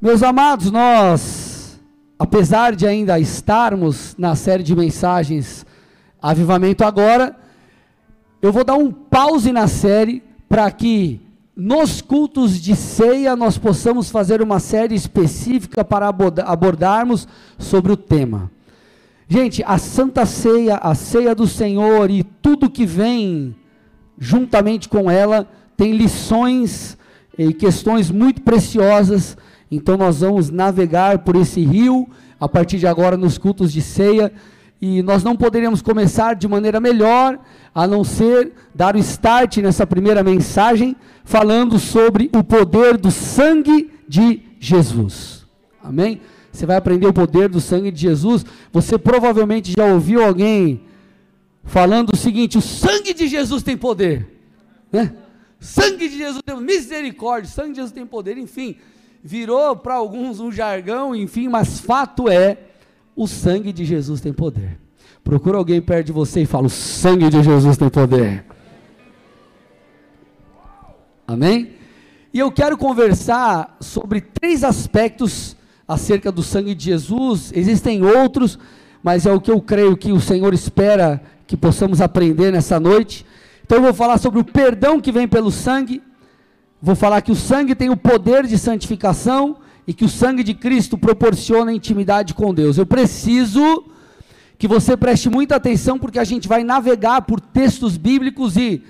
Meus amados, nós, apesar de ainda estarmos na série de mensagens Avivamento Agora, eu vou dar um pause na série para que nos cultos de ceia nós possamos fazer uma série específica para abordarmos sobre o tema. Gente, a Santa Ceia, a ceia do Senhor e tudo que vem juntamente com ela tem lições e questões muito preciosas então nós vamos navegar por esse rio a partir de agora nos cultos de ceia e nós não poderíamos começar de maneira melhor a não ser dar o start nessa primeira mensagem falando sobre o poder do sangue de Jesus. Amém? Você vai aprender o poder do sangue de Jesus. Você provavelmente já ouviu alguém falando o seguinte: o sangue de Jesus tem poder, né? Sangue de Jesus tem misericórdia, sangue de Jesus tem poder, enfim virou para alguns um jargão, enfim, mas fato é, o sangue de Jesus tem poder. Procura alguém perto de você e fala: o sangue de Jesus tem poder. Amém? E eu quero conversar sobre três aspectos acerca do sangue de Jesus. Existem outros, mas é o que eu creio que o Senhor espera que possamos aprender nessa noite. Então eu vou falar sobre o perdão que vem pelo sangue, Vou falar que o sangue tem o poder de santificação e que o sangue de Cristo proporciona intimidade com Deus. Eu preciso que você preste muita atenção porque a gente vai navegar por textos bíblicos e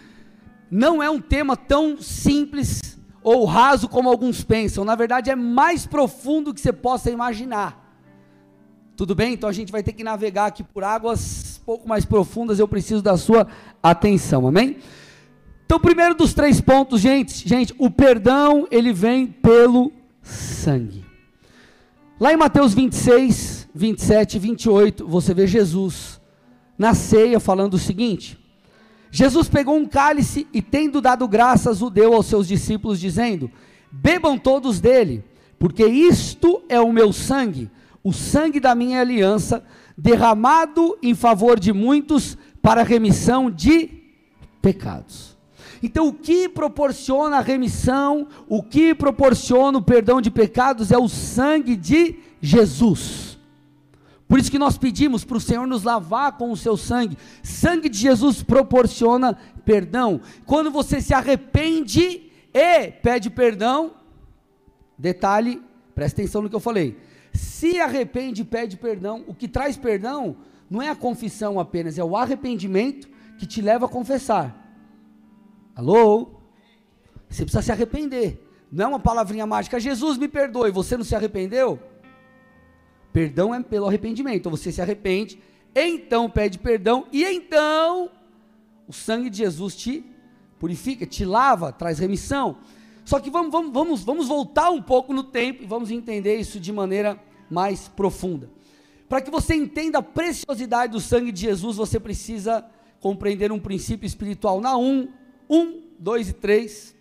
não é um tema tão simples ou raso como alguns pensam. Na verdade, é mais profundo que você possa imaginar. Tudo bem? Então a gente vai ter que navegar aqui por águas pouco mais profundas. Eu preciso da sua atenção. Amém? Então, primeiro dos três pontos, gente, gente, o perdão, ele vem pelo sangue. Lá em Mateus 26, 27 e 28, você vê Jesus na ceia falando o seguinte: Jesus pegou um cálice e, tendo dado graças, o deu aos seus discípulos, dizendo: Bebam todos dele, porque isto é o meu sangue, o sangue da minha aliança, derramado em favor de muitos para remissão de pecados. Então, o que proporciona a remissão, o que proporciona o perdão de pecados é o sangue de Jesus. Por isso que nós pedimos para o Senhor nos lavar com o seu sangue. Sangue de Jesus proporciona perdão. Quando você se arrepende e pede perdão, detalhe, presta atenção no que eu falei. Se arrepende e pede perdão, o que traz perdão não é a confissão apenas, é o arrependimento que te leva a confessar. Alô? Você precisa se arrepender. Não é uma palavrinha mágica. Jesus me perdoe. Você não se arrependeu? Perdão é pelo arrependimento. Então você se arrepende, então pede perdão e então o sangue de Jesus te purifica, te lava, traz remissão. Só que vamos, vamos, vamos, vamos voltar um pouco no tempo e vamos entender isso de maneira mais profunda. Para que você entenda a preciosidade do sangue de Jesus, você precisa compreender um princípio espiritual. Na 1, 1, 2 e 3.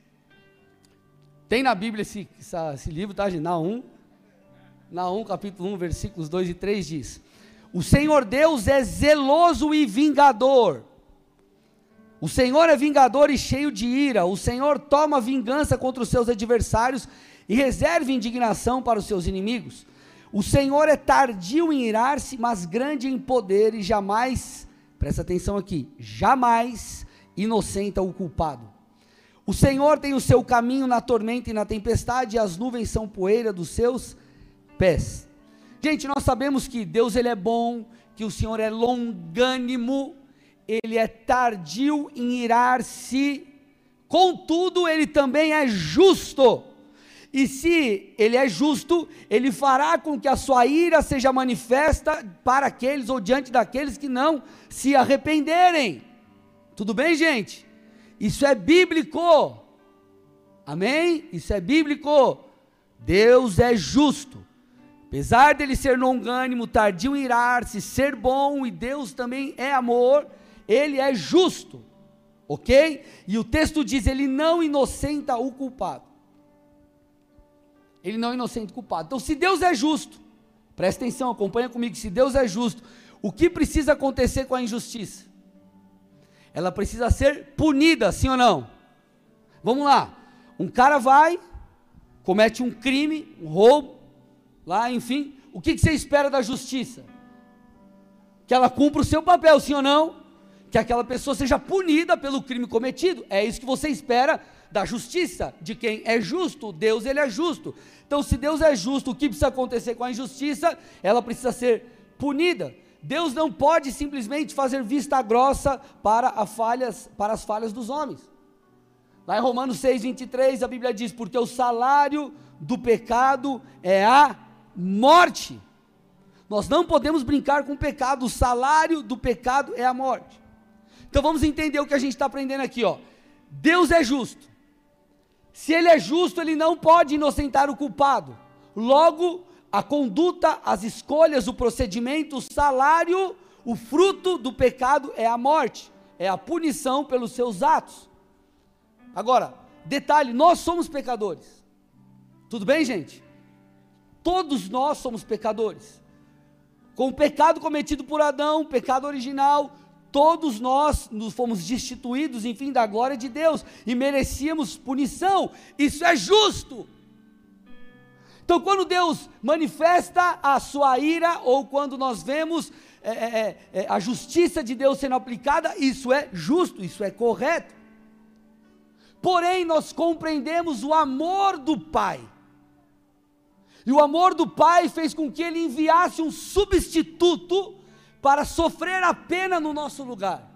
Tem na Bíblia esse, esse livro, tá, gente? Naum. Naum, capítulo 1, versículos 2 e 3 diz: O Senhor Deus é zeloso e vingador. O Senhor é vingador e cheio de ira. O Senhor toma vingança contra os seus adversários e reserva indignação para os seus inimigos. O Senhor é tardio em irar-se, mas grande em poder e jamais, presta atenção aqui, jamais inocenta o culpado. O Senhor tem o seu caminho na tormenta e na tempestade, e as nuvens são poeira dos seus pés. Gente, nós sabemos que Deus ele é bom, que o Senhor é longânimo, ele é tardio em irar-se, contudo, ele também é justo. E se ele é justo, ele fará com que a sua ira seja manifesta para aqueles ou diante daqueles que não se arrependerem. Tudo bem, gente? Isso é bíblico. Amém? Isso é bíblico. Deus é justo. Apesar dele ser longânimo, tardio em irar-se, ser bom e Deus também é amor, ele é justo. Ok? E o texto diz: ele não inocenta o culpado. Ele não inocenta o culpado. Então, se Deus é justo, presta atenção, acompanha comigo. Se Deus é justo, o que precisa acontecer com a injustiça? Ela precisa ser punida, sim ou não? Vamos lá. Um cara vai, comete um crime, um roubo, lá, enfim, o que, que você espera da justiça? Que ela cumpra o seu papel, sim ou não? Que aquela pessoa seja punida pelo crime cometido. É isso que você espera da justiça, de quem é justo. Deus, ele é justo. Então, se Deus é justo, o que precisa acontecer com a injustiça? Ela precisa ser punida. Deus não pode simplesmente fazer vista grossa para, falhas, para as falhas dos homens. Lá em Romanos 6, 23, a Bíblia diz: Porque o salário do pecado é a morte. Nós não podemos brincar com o pecado, o salário do pecado é a morte. Então vamos entender o que a gente está aprendendo aqui, ó. Deus é justo. Se ele é justo, ele não pode inocentar o culpado. Logo, a conduta, as escolhas, o procedimento, o salário, o fruto do pecado é a morte, é a punição pelos seus atos. Agora, detalhe: nós somos pecadores. Tudo bem, gente? Todos nós somos pecadores. Com o pecado cometido por Adão, pecado original, todos nós nos fomos destituídos, enfim, da glória de Deus e merecíamos punição. Isso é justo. Então, quando Deus manifesta a sua ira, ou quando nós vemos é, é, é, é, a justiça de Deus sendo aplicada, isso é justo, isso é correto. Porém, nós compreendemos o amor do Pai. E o amor do Pai fez com que ele enviasse um substituto para sofrer a pena no nosso lugar.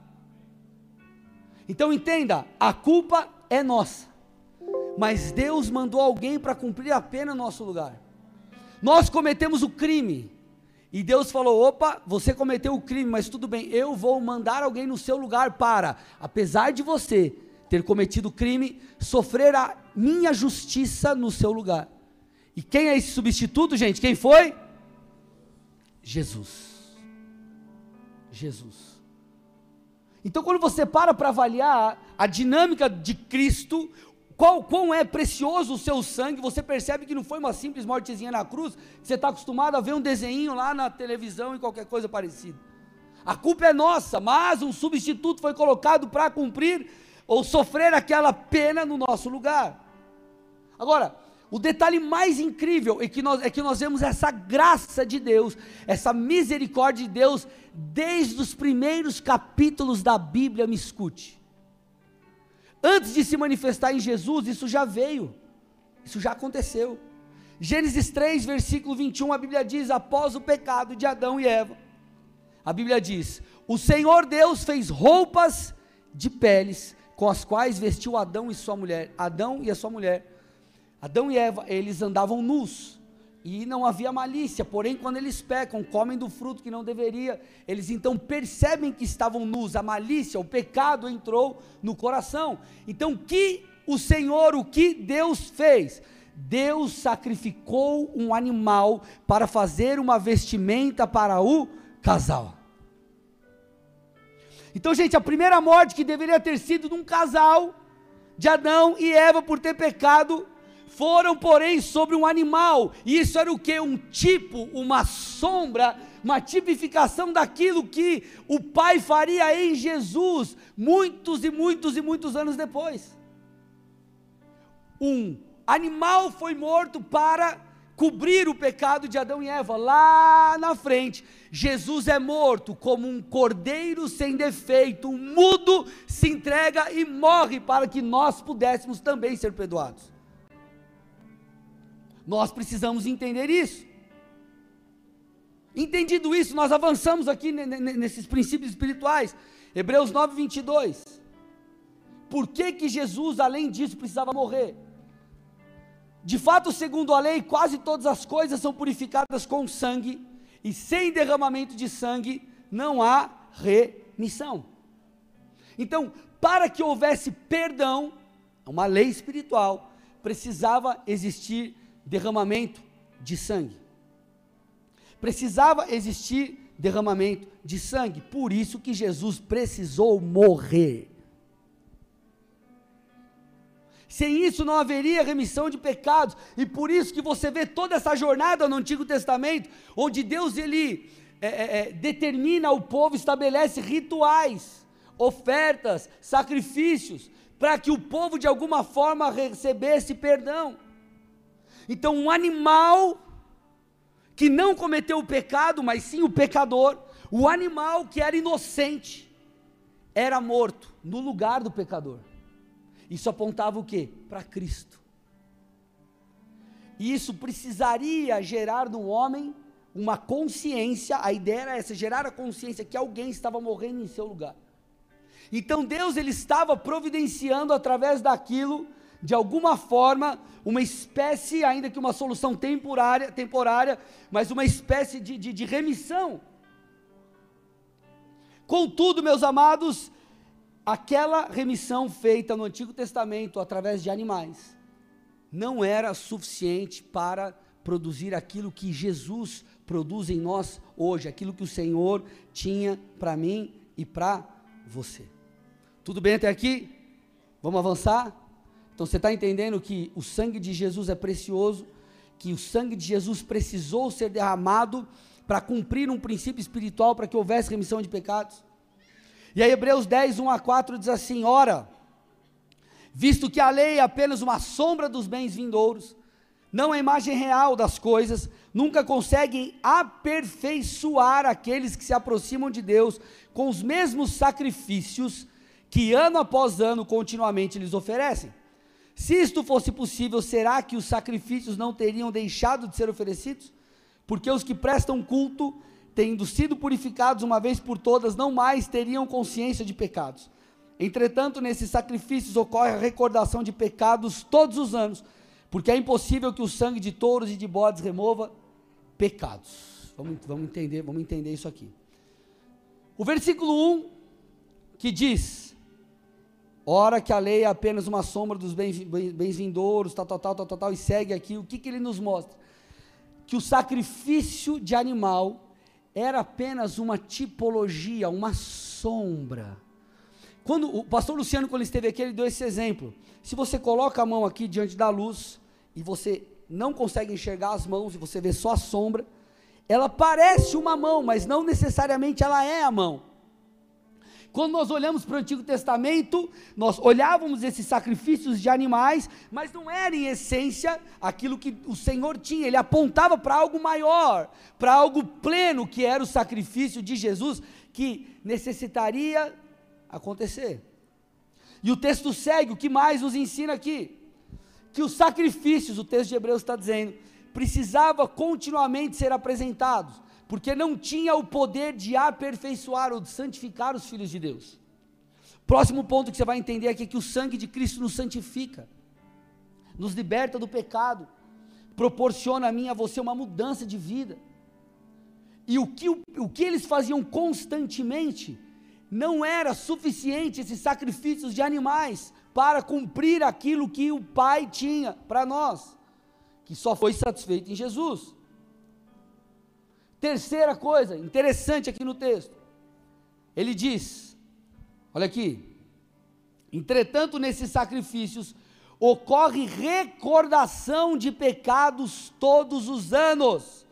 Então entenda, a culpa é nossa mas Deus mandou alguém para cumprir a pena no nosso lugar. Nós cometemos o crime, e Deus falou: opa, você cometeu o crime, mas tudo bem, eu vou mandar alguém no seu lugar para, apesar de você ter cometido o crime, sofrer a minha justiça no seu lugar. E quem é esse substituto, gente? Quem foi? Jesus. Jesus. Então, quando você para para avaliar a dinâmica de Cristo, qual, quão é precioso o seu sangue, você percebe que não foi uma simples mortezinha na cruz, você está acostumado a ver um desenho lá na televisão e qualquer coisa parecida. A culpa é nossa, mas um substituto foi colocado para cumprir ou sofrer aquela pena no nosso lugar. Agora, o detalhe mais incrível é que, nós, é que nós vemos essa graça de Deus, essa misericórdia de Deus, desde os primeiros capítulos da Bíblia, me escute. Antes de se manifestar em Jesus, isso já veio, isso já aconteceu. Gênesis 3, versículo 21, a Bíblia diz: após o pecado de Adão e Eva, a Bíblia diz: o Senhor Deus fez roupas de peles com as quais vestiu Adão e sua mulher. Adão e a sua mulher. Adão e Eva, eles andavam nus e não havia malícia, porém, quando eles pecam, comem do fruto que não deveria, eles então percebem que estavam nus, a malícia, o pecado entrou no coração. Então, que o Senhor, o que Deus fez? Deus sacrificou um animal para fazer uma vestimenta para o casal. Então, gente, a primeira morte que deveria ter sido de um casal, de Adão e Eva por ter pecado, foram, porém, sobre um animal. E isso era o que? Um tipo, uma sombra, uma tipificação daquilo que o Pai faria em Jesus, muitos e muitos e muitos anos depois. Um animal foi morto para cobrir o pecado de Adão e Eva. Lá na frente, Jesus é morto como um cordeiro sem defeito, um mudo se entrega e morre para que nós pudéssemos também ser perdoados. Nós precisamos entender isso. Entendido isso, nós avançamos aqui nesses princípios espirituais. Hebreus 9, 22. Por que, que Jesus, além disso, precisava morrer? De fato, segundo a lei, quase todas as coisas são purificadas com sangue, e sem derramamento de sangue não há remissão. Então, para que houvesse perdão, uma lei espiritual, precisava existir derramamento de sangue. Precisava existir derramamento de sangue, por isso que Jesus precisou morrer. Sem isso não haveria remissão de pecados, e por isso que você vê toda essa jornada no Antigo Testamento, onde Deus ele é, é, é determina o povo, estabelece rituais, ofertas, sacrifícios, para que o povo de alguma forma recebesse perdão. Então, um animal que não cometeu o pecado, mas sim o pecador, o animal que era inocente, era morto no lugar do pecador. Isso apontava o que? Para Cristo. E isso precisaria gerar no homem uma consciência, a ideia era essa, gerar a consciência que alguém estava morrendo em seu lugar. Então Deus ele estava providenciando através daquilo, de alguma forma, uma espécie, ainda que uma solução temporária, temporária mas uma espécie de, de, de remissão. Contudo, meus amados, aquela remissão feita no Antigo Testamento através de animais não era suficiente para produzir aquilo que Jesus produz em nós hoje, aquilo que o Senhor tinha para mim e para você. Tudo bem até aqui? Vamos avançar? Então você está entendendo que o sangue de Jesus é precioso, que o sangue de Jesus precisou ser derramado para cumprir um princípio espiritual para que houvesse remissão de pecados? E aí, Hebreus 10, 1 a 4 diz assim: Ora, visto que a lei é apenas uma sombra dos bens vindouros, não a imagem real das coisas, nunca conseguem aperfeiçoar aqueles que se aproximam de Deus com os mesmos sacrifícios que ano após ano continuamente lhes oferecem. Se isto fosse possível, será que os sacrifícios não teriam deixado de ser oferecidos? Porque os que prestam culto, tendo sido purificados uma vez por todas, não mais teriam consciência de pecados. Entretanto, nesses sacrifícios ocorre a recordação de pecados todos os anos porque é impossível que o sangue de touros e de bodes remova pecados. Vamos, vamos entender, vamos entender isso aqui. O versículo 1 que diz: Ora que a lei é apenas uma sombra dos bens, bens vindouros, tal, tal, tal, tal, tal, tal, e segue aqui, o que, que ele nos mostra? Que o sacrifício de animal era apenas uma tipologia, uma sombra. Quando o pastor Luciano, quando ele esteve aqui, ele deu esse exemplo. Se você coloca a mão aqui diante da luz, e você não consegue enxergar as mãos e você vê só a sombra, ela parece uma mão, mas não necessariamente ela é a mão. Quando nós olhamos para o Antigo Testamento, nós olhávamos esses sacrifícios de animais, mas não era em essência aquilo que o Senhor tinha, ele apontava para algo maior, para algo pleno, que era o sacrifício de Jesus, que necessitaria acontecer. E o texto segue, o que mais nos ensina aqui? que os sacrifícios, o texto de Hebreus está dizendo, precisava continuamente ser apresentados, porque não tinha o poder de aperfeiçoar ou de santificar os filhos de Deus. Próximo ponto que você vai entender aqui é que o sangue de Cristo nos santifica, nos liberta do pecado, proporciona a mim e a você uma mudança de vida. E o que, o, o que eles faziam constantemente não era suficiente esses sacrifícios de animais para cumprir aquilo que o Pai tinha para nós, que só foi satisfeito em Jesus. Terceira coisa interessante aqui no texto, ele diz: olha aqui, entretanto, nesses sacrifícios ocorre recordação de pecados todos os anos,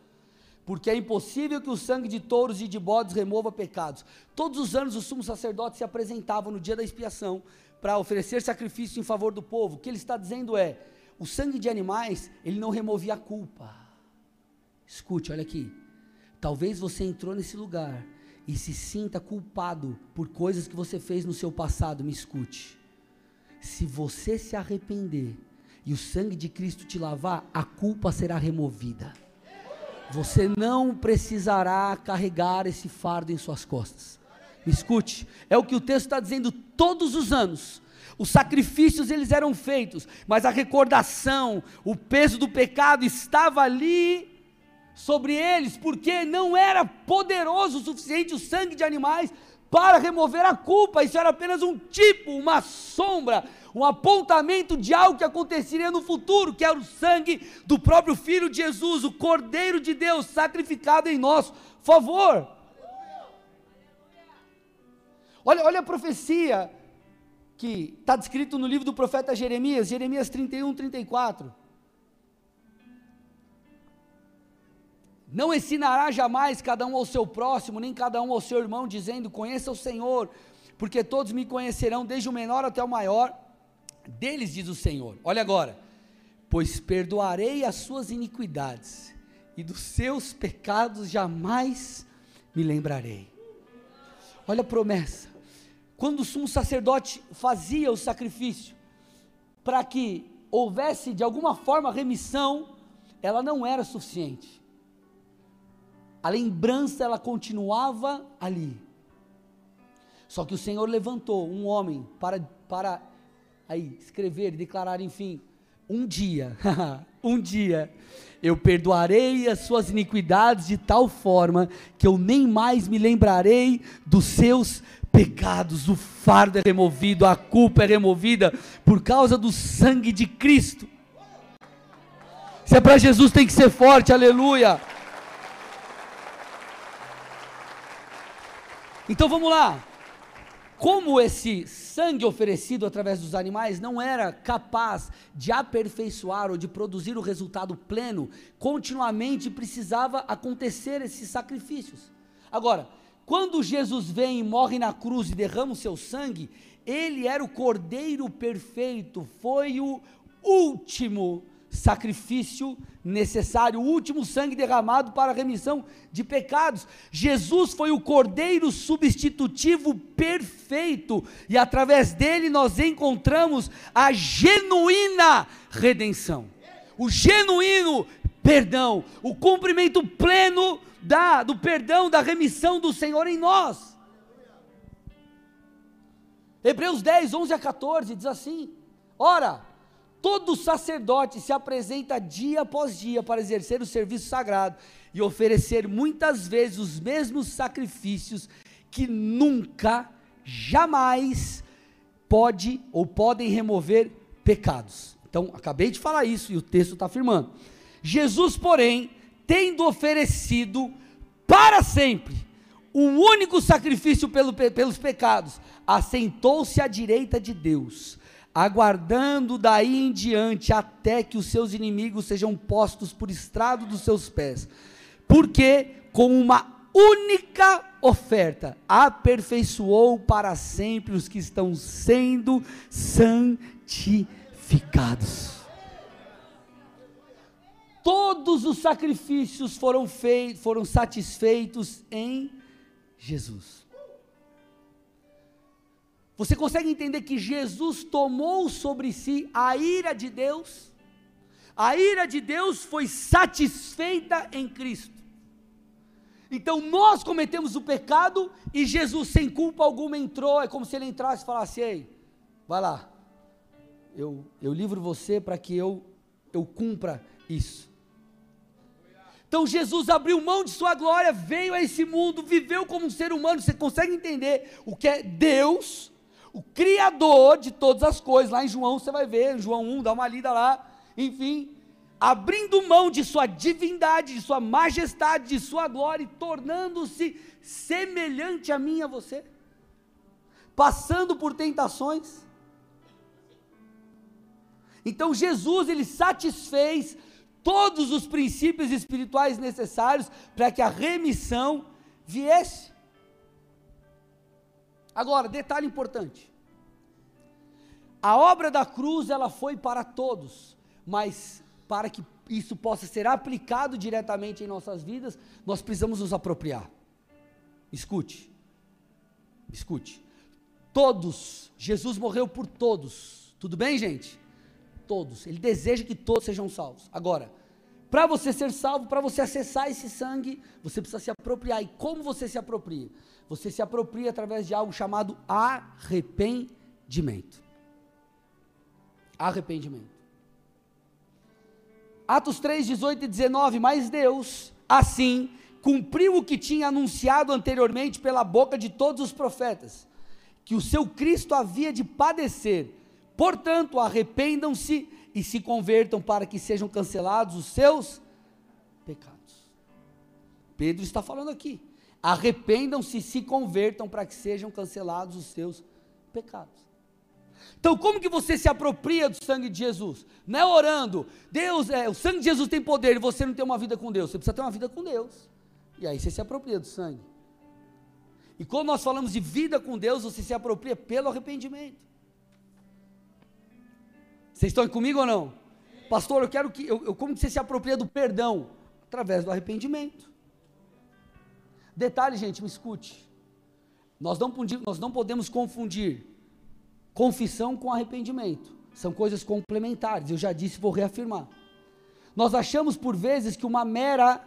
porque é impossível que o sangue de touros e de bodes remova pecados. Todos os anos o sumo sacerdote se apresentava no dia da expiação para oferecer sacrifício em favor do povo. O que ele está dizendo é: o sangue de animais, ele não removia a culpa. Escute, olha aqui. Talvez você entrou nesse lugar e se sinta culpado por coisas que você fez no seu passado. Me escute. Se você se arrepender e o sangue de Cristo te lavar, a culpa será removida. Você não precisará carregar esse fardo em suas costas. Me escute, é o que o texto está dizendo todos os anos. Os sacrifícios eles eram feitos, mas a recordação, o peso do pecado estava ali sobre eles, porque não era poderoso o suficiente o sangue de animais para remover a culpa. Isso era apenas um tipo, uma sombra, um apontamento de algo que aconteceria no futuro, que era o sangue do próprio Filho de Jesus, o Cordeiro de Deus sacrificado em nosso favor. Olha, olha a profecia que está descrito no livro do profeta Jeremias, Jeremias 31, 34. Não ensinará jamais cada um ao seu próximo, nem cada um ao seu irmão, dizendo: Conheça o Senhor, porque todos me conhecerão, desde o menor até o maior. Deles diz o Senhor. Olha agora: Pois perdoarei as suas iniquidades e dos seus pecados jamais me lembrarei. Olha a promessa. Quando o sumo sacerdote fazia o sacrifício, para que houvesse de alguma forma remissão, ela não era suficiente. A lembrança ela continuava ali. Só que o Senhor levantou um homem para, para aí escrever declarar, enfim, um dia, um dia, eu perdoarei as suas iniquidades de tal forma que eu nem mais me lembrarei dos seus pecados. O fardo é removido, a culpa é removida por causa do sangue de Cristo. Se é para Jesus, tem que ser forte, aleluia. Então vamos lá. Como esse sangue oferecido através dos animais não era capaz de aperfeiçoar ou de produzir o resultado pleno, continuamente precisava acontecer esses sacrifícios. Agora, quando Jesus vem e morre na cruz e derrama o seu sangue, ele era o cordeiro perfeito, foi o último sacrifício necessário, o último sangue derramado para a remissão de pecados. Jesus foi o cordeiro substitutivo perfeito, e através dele nós encontramos a genuína redenção, o genuíno perdão, o cumprimento pleno da, do perdão, da remissão do Senhor em nós. Hebreus 10, 11 a 14 diz assim: Ora, Todo sacerdote se apresenta dia após dia para exercer o serviço sagrado e oferecer muitas vezes os mesmos sacrifícios que nunca, jamais pode ou podem remover pecados. Então, acabei de falar isso e o texto está afirmando. Jesus, porém, tendo oferecido para sempre um único sacrifício pelo, pelos pecados, assentou-se à direita de Deus aguardando daí em diante até que os seus inimigos sejam postos por estrado dos seus pés. Porque com uma única oferta aperfeiçoou para sempre os que estão sendo santificados. Todos os sacrifícios foram feitos, foram satisfeitos em Jesus. Você consegue entender que Jesus tomou sobre si a ira de Deus? A ira de Deus foi satisfeita em Cristo. Então nós cometemos o pecado e Jesus, sem culpa alguma, entrou. É como se ele entrasse e falasse: Ei, vai lá, eu, eu livro você para que eu, eu cumpra isso. Então Jesus abriu mão de sua glória, veio a esse mundo, viveu como um ser humano. Você consegue entender o que é Deus? O Criador de todas as coisas. Lá em João você vai ver, João 1, dá uma lida lá. Enfim, abrindo mão de sua divindade, de sua majestade, de sua glória, e tornando-se semelhante a mim e a você, passando por tentações. Então Jesus ele satisfez todos os princípios espirituais necessários para que a remissão viesse. Agora, detalhe importante. A obra da cruz ela foi para todos, mas para que isso possa ser aplicado diretamente em nossas vidas, nós precisamos nos apropriar. Escute. Escute. Todos, Jesus morreu por todos. Tudo bem, gente? Todos. Ele deseja que todos sejam salvos. Agora, para você ser salvo, para você acessar esse sangue, você precisa se apropriar. E como você se apropria? Você se apropria através de algo chamado arrependimento. Arrependimento. Atos 3, 18 e 19. Mas Deus, assim, cumpriu o que tinha anunciado anteriormente pela boca de todos os profetas, que o seu Cristo havia de padecer. Portanto, arrependam-se e se convertam para que sejam cancelados os seus pecados. Pedro está falando aqui. Arrependam-se e se convertam para que sejam cancelados os seus pecados. Então, como que você se apropria do sangue de Jesus? Não é orando, Deus, é, o sangue de Jesus tem poder e você não tem uma vida com Deus. Você precisa ter uma vida com Deus. E aí você se apropria do sangue. E quando nós falamos de vida com Deus, você se apropria pelo arrependimento. Vocês estão comigo ou não? Pastor, eu quero que. Eu, eu, como que você se apropria do perdão? Através do arrependimento. Detalhe, gente, me escute. Nós não, nós não podemos confundir confissão com arrependimento. São coisas complementares. Eu já disse e vou reafirmar. Nós achamos por vezes que uma mera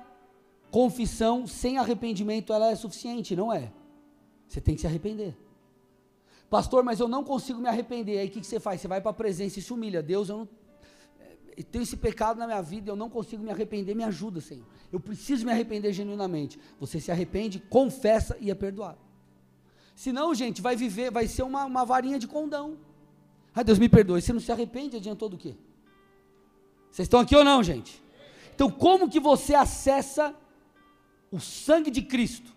confissão sem arrependimento ela é suficiente, não é? Você tem que se arrepender. Pastor, mas eu não consigo me arrepender. Aí o que, que você faz? Você vai para a presença e se humilha. Deus, eu não tenho esse pecado na minha vida, eu não consigo me arrepender, me ajuda, Senhor. Eu preciso me arrepender genuinamente. Você se arrepende, confessa e é perdoado. Senão, gente, vai viver, vai ser uma, uma varinha de condão. Ah, Deus me perdoe. Você não se arrepende, adiantou do quê? Vocês estão aqui ou não, gente? Então, como que você acessa o sangue de Cristo,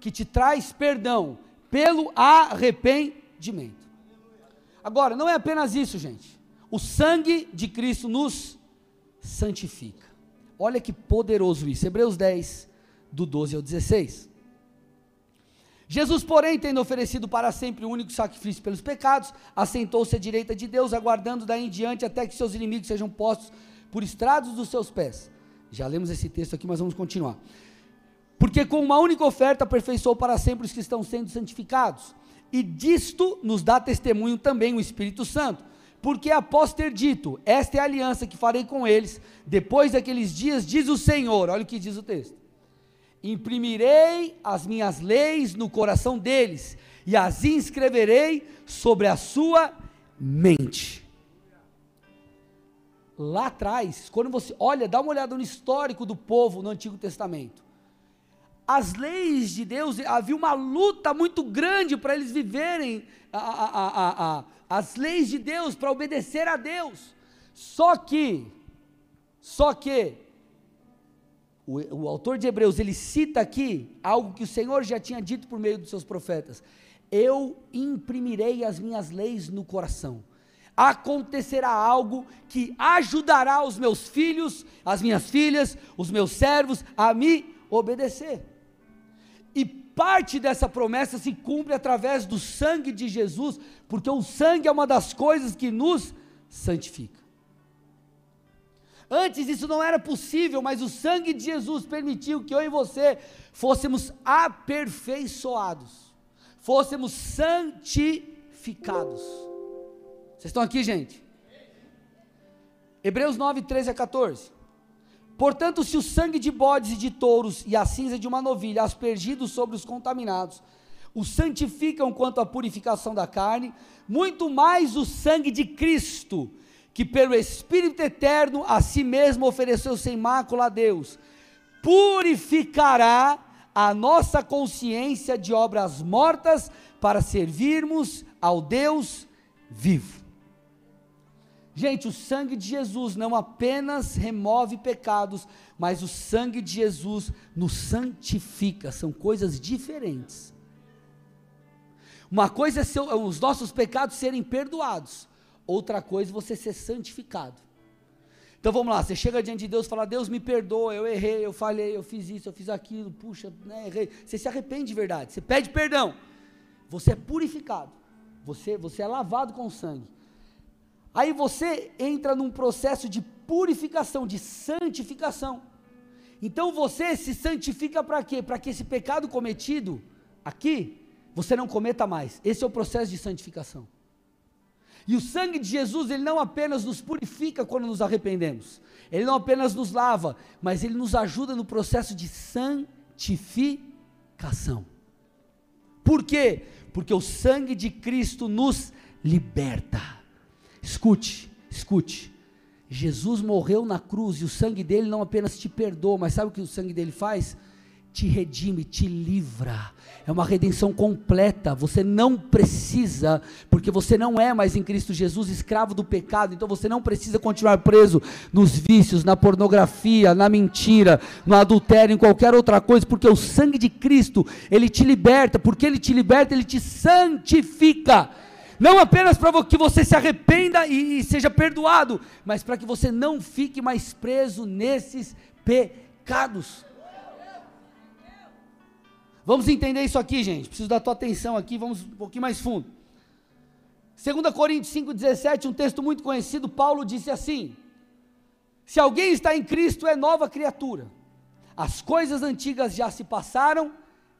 que te traz perdão pelo arrependimento? Agora, não é apenas isso, gente. O sangue de Cristo nos santifica. Olha que poderoso isso. Hebreus 10, do 12 ao 16. Jesus, porém, tendo oferecido para sempre o único sacrifício pelos pecados, assentou-se à direita de Deus, aguardando daí em diante até que seus inimigos sejam postos por estrados dos seus pés. Já lemos esse texto aqui, mas vamos continuar. Porque com uma única oferta aperfeiçoou para sempre os que estão sendo santificados. E disto nos dá testemunho também o Espírito Santo porque após ter dito, esta é a aliança que farei com eles, depois daqueles dias, diz o Senhor, olha o que diz o texto: imprimirei as minhas leis no coração deles, e as inscreverei sobre a sua mente. Lá atrás, quando você olha, dá uma olhada no histórico do povo no Antigo Testamento. As leis de Deus, havia uma luta muito grande para eles viverem a, a, a, as leis de Deus, para obedecer a Deus. Só que, só que, o, o, autor de Hebreus, ele cita aqui algo que o Senhor já tinha dito por meio dos seus profetas: Eu imprimirei as minhas leis no coração. Acontecerá algo que ajudará os meus filhos, as minhas filhas, os meus servos a me obedecer. Parte dessa promessa se cumpre através do sangue de Jesus, porque o sangue é uma das coisas que nos santifica. Antes isso não era possível, mas o sangue de Jesus permitiu que eu e você fôssemos aperfeiçoados, fôssemos santificados. Vocês estão aqui, gente? Hebreus 9, 13 a 14. Portanto, se o sangue de bodes e de touros e a cinza de uma novilha, aspergidos sobre os contaminados, os santificam quanto à purificação da carne, muito mais o sangue de Cristo, que pelo Espírito eterno a si mesmo ofereceu sem mácula a Deus, purificará a nossa consciência de obras mortas para servirmos ao Deus vivo. Gente, o sangue de Jesus não apenas remove pecados, mas o sangue de Jesus nos santifica, são coisas diferentes. Uma coisa é ser, os nossos pecados serem perdoados, outra coisa é você ser santificado. Então vamos lá, você chega diante de Deus e fala: Deus me perdoa, eu errei, eu falhei, eu fiz isso, eu fiz aquilo, puxa, né, errei. Você se arrepende de verdade, você pede perdão, você é purificado, você, você é lavado com sangue. Aí você entra num processo de purificação, de santificação. Então você se santifica para quê? Para que esse pecado cometido aqui, você não cometa mais. Esse é o processo de santificação. E o sangue de Jesus, ele não apenas nos purifica quando nos arrependemos, ele não apenas nos lava, mas ele nos ajuda no processo de santificação. Por quê? Porque o sangue de Cristo nos liberta. Escute, escute. Jesus morreu na cruz e o sangue dele não apenas te perdoa, mas sabe o que o sangue dele faz? Te redime, te livra. É uma redenção completa. Você não precisa, porque você não é mais em Cristo Jesus escravo do pecado, então você não precisa continuar preso nos vícios, na pornografia, na mentira, no adultério, em qualquer outra coisa, porque o sangue de Cristo, ele te liberta, porque ele te liberta, ele te santifica não apenas para que você se arrependa e, e seja perdoado, mas para que você não fique mais preso nesses pecados. Vamos entender isso aqui, gente. Preciso da tua atenção aqui, vamos um pouquinho mais fundo. 2 Coríntios 5,17, um texto muito conhecido, Paulo disse assim: Se alguém está em Cristo, é nova criatura. As coisas antigas já se passaram,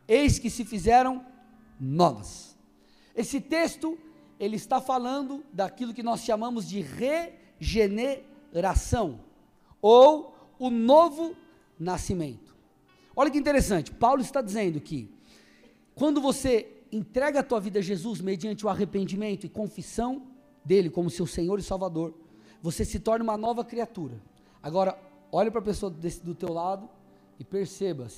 eis que se fizeram novas. Esse texto, ele está falando daquilo que nós chamamos de regeneração, ou o novo nascimento. Olha que interessante, Paulo está dizendo que quando você entrega a tua vida a Jesus mediante o arrependimento e confissão dele como seu Senhor e Salvador, você se torna uma nova criatura. Agora, olha para a pessoa desse, do teu lado e perceba,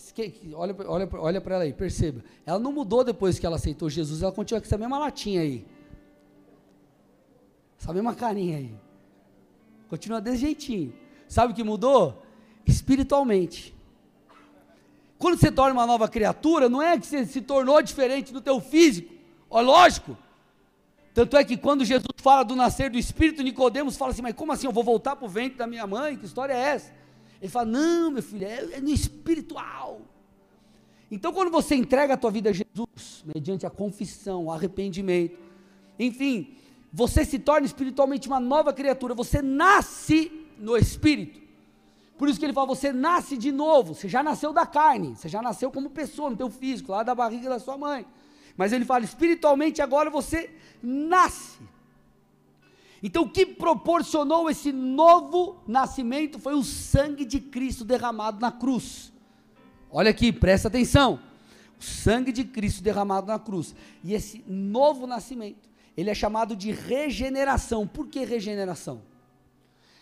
olha, olha, olha para ela aí, perceba. Ela não mudou depois que ela aceitou Jesus, ela continua com essa mesma latinha aí. Essa mesma carinha aí. Continua desse jeitinho. Sabe o que mudou? Espiritualmente. Quando você torna uma nova criatura, não é que você se tornou diferente do teu físico. Ó, lógico. Tanto é que quando Jesus fala do nascer do Espírito, Nicodemos fala assim, mas como assim eu vou voltar para o ventre da minha mãe? Que história é essa? Ele fala, não, meu filho, é, é no espiritual. Então, quando você entrega a tua vida a Jesus, mediante a confissão, o arrependimento, enfim, você se torna espiritualmente uma nova criatura, você nasce no Espírito. Por isso que ele fala, você nasce de novo, você já nasceu da carne, você já nasceu como pessoa, no teu físico, lá da barriga da sua mãe. Mas ele fala, espiritualmente agora você nasce. Então o que proporcionou esse novo nascimento foi o sangue de Cristo derramado na cruz. Olha aqui, presta atenção. O sangue de Cristo derramado na cruz. E esse novo nascimento, ele é chamado de regeneração. Por que regeneração?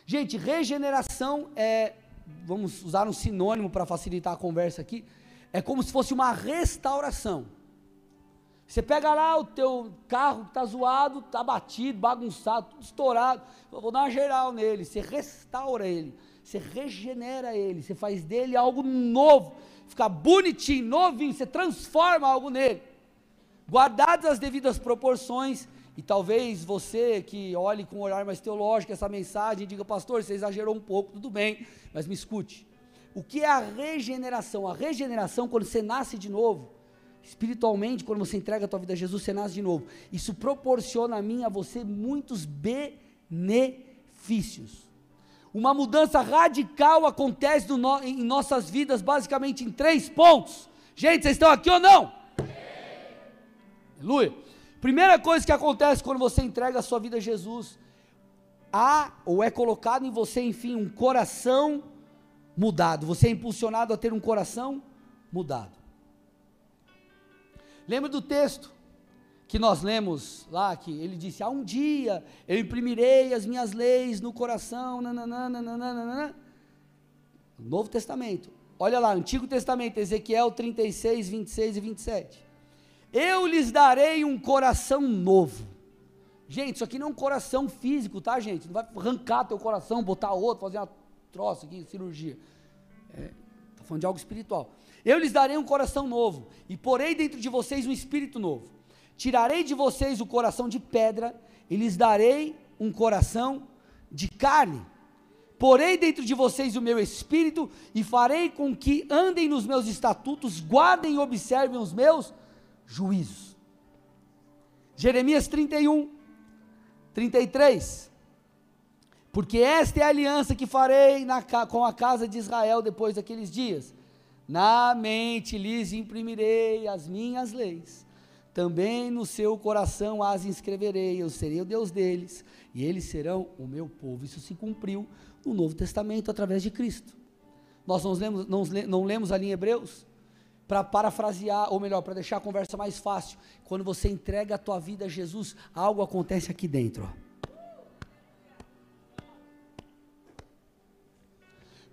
Gente, regeneração é, vamos usar um sinônimo para facilitar a conversa aqui, é como se fosse uma restauração. Você pega lá o teu carro que está zoado, está batido, bagunçado, tudo estourado. Vou dar uma geral nele. Você restaura ele, você regenera ele, você faz dele algo novo, fica bonitinho, novinho, você transforma algo nele. Guardadas as devidas proporções, e talvez você que olhe com um olhar mais teológico essa mensagem, diga, pastor, você exagerou um pouco, tudo bem, mas me escute. O que é a regeneração? A regeneração, quando você nasce de novo, Espiritualmente, quando você entrega a tua vida a Jesus, você nasce de novo. Isso proporciona a mim, a você, muitos benefícios. Uma mudança radical acontece no, em nossas vidas, basicamente em três pontos. Gente, vocês estão aqui ou não? Aleluia. Primeira coisa que acontece quando você entrega a sua vida a Jesus, há ou é colocado em você, enfim, um coração mudado. Você é impulsionado a ter um coração mudado. Lembra do texto que nós lemos lá, que ele disse: Há um dia eu imprimirei as minhas leis no coração, nananana, Novo Testamento. Olha lá, Antigo Testamento, Ezequiel 36, 26 e 27. Eu lhes darei um coração novo. Gente, isso aqui não é um coração físico, tá, gente? Não vai arrancar teu coração, botar outro, fazer uma troça aqui, cirurgia. É, falando de algo espiritual. Eu lhes darei um coração novo, e porei dentro de vocês um espírito novo. Tirarei de vocês o coração de pedra, e lhes darei um coração de carne. Porei dentro de vocês o meu espírito, e farei com que andem nos meus estatutos, guardem e observem os meus juízos. Jeremias 31, 33. Porque esta é a aliança que farei na, com a casa de Israel depois daqueles dias na mente lhes imprimirei as minhas leis, também no seu coração as inscreverei, eu serei o Deus deles, e eles serão o meu povo. Isso se cumpriu no Novo Testamento através de Cristo. Nós não lemos, não, não lemos ali em Hebreus? Para parafrasear, ou melhor, para deixar a conversa mais fácil, quando você entrega a tua vida a Jesus, algo acontece aqui dentro.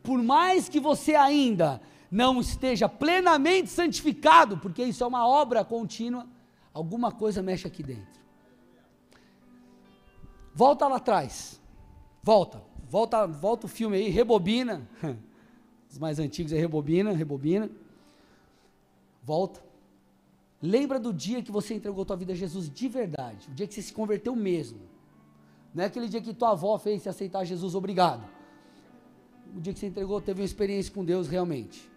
Por mais que você ainda não esteja plenamente santificado, porque isso é uma obra contínua, alguma coisa mexe aqui dentro. Volta lá atrás. Volta. Volta, volta o filme aí, rebobina. Os mais antigos é rebobina, rebobina. Volta. Lembra do dia que você entregou tua vida a Jesus de verdade, o dia que você se converteu mesmo. Não é aquele dia que tua avó fez se aceitar Jesus, obrigado. O dia que você entregou, teve uma experiência com Deus realmente.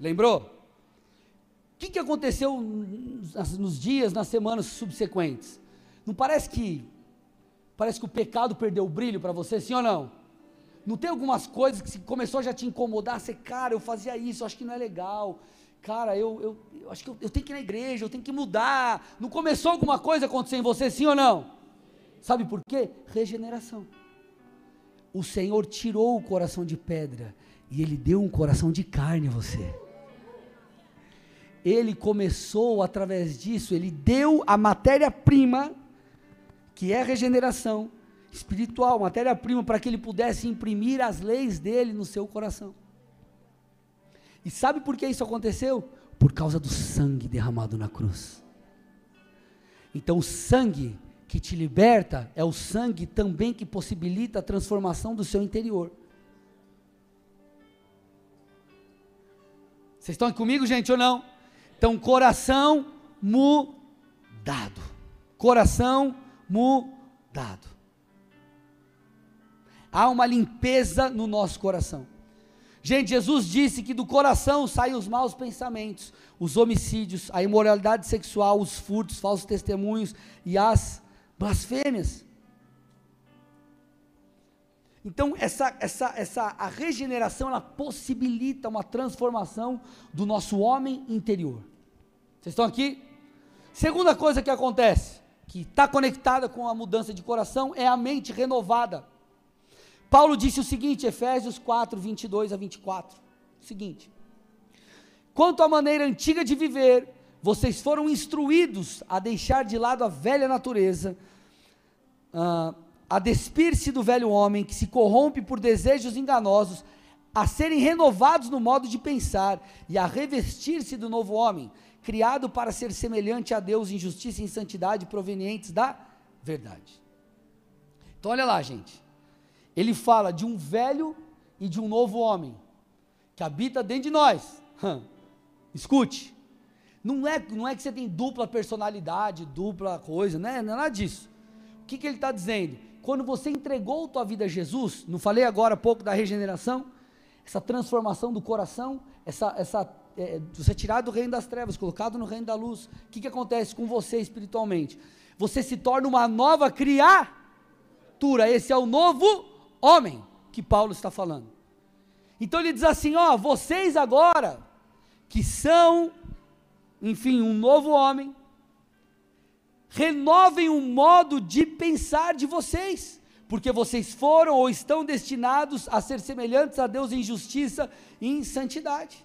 Lembrou? O que, que aconteceu nos dias, nas semanas subsequentes? Não parece que parece que o pecado perdeu o brilho para você, sim ou não? Não tem algumas coisas que começou a já te incomodar? Você, cara, eu fazia isso, acho que não é legal. Cara, eu, eu, eu acho que eu, eu, tenho que ir na igreja, eu tenho que mudar. Não começou alguma coisa a acontecer em você, sim ou não? Sabe por quê? Regeneração. O Senhor tirou o coração de pedra e Ele deu um coração de carne a você. Ele começou através disso, Ele deu a matéria-prima, que é regeneração, espiritual, matéria-prima, para que ele pudesse imprimir as leis dele no seu coração. E sabe por que isso aconteceu? Por causa do sangue derramado na cruz. Então, o sangue que te liberta é o sangue também que possibilita a transformação do seu interior. Vocês estão comigo, gente, ou não? Então, coração mudado. Coração mudado há uma limpeza no nosso coração. Gente, Jesus disse que do coração saem os maus pensamentos, os homicídios, a imoralidade sexual, os furtos, falsos testemunhos e as blasfêmias. Então, essa, essa, essa, a regeneração, ela possibilita uma transformação do nosso homem interior. Vocês estão aqui? Segunda coisa que acontece, que está conectada com a mudança de coração, é a mente renovada. Paulo disse o seguinte, Efésios 4, 22 a 24, o seguinte, quanto à maneira antiga de viver, vocês foram instruídos a deixar de lado a velha natureza, uh, a despir-se do velho homem que se corrompe por desejos enganosos, a serem renovados no modo de pensar e a revestir-se do novo homem, criado para ser semelhante a Deus em justiça e em santidade provenientes da verdade. Então olha lá, gente ele fala de um velho e de um novo homem que habita dentro de nós. Escute, não é, não é que você tem dupla personalidade, dupla coisa, né? não é nada disso. O que, que ele está dizendo? Quando você entregou tua vida a Jesus, não falei agora há pouco da regeneração, essa transformação do coração, essa, essa é, você tirado do reino das trevas, colocado no reino da luz, o que, que acontece com você espiritualmente? Você se torna uma nova criatura, esse é o novo homem que Paulo está falando. Então ele diz assim: ó, vocês agora, que são, enfim, um novo homem, renovem o modo de pensar de vocês, porque vocês foram ou estão destinados a ser semelhantes a Deus em justiça e em santidade.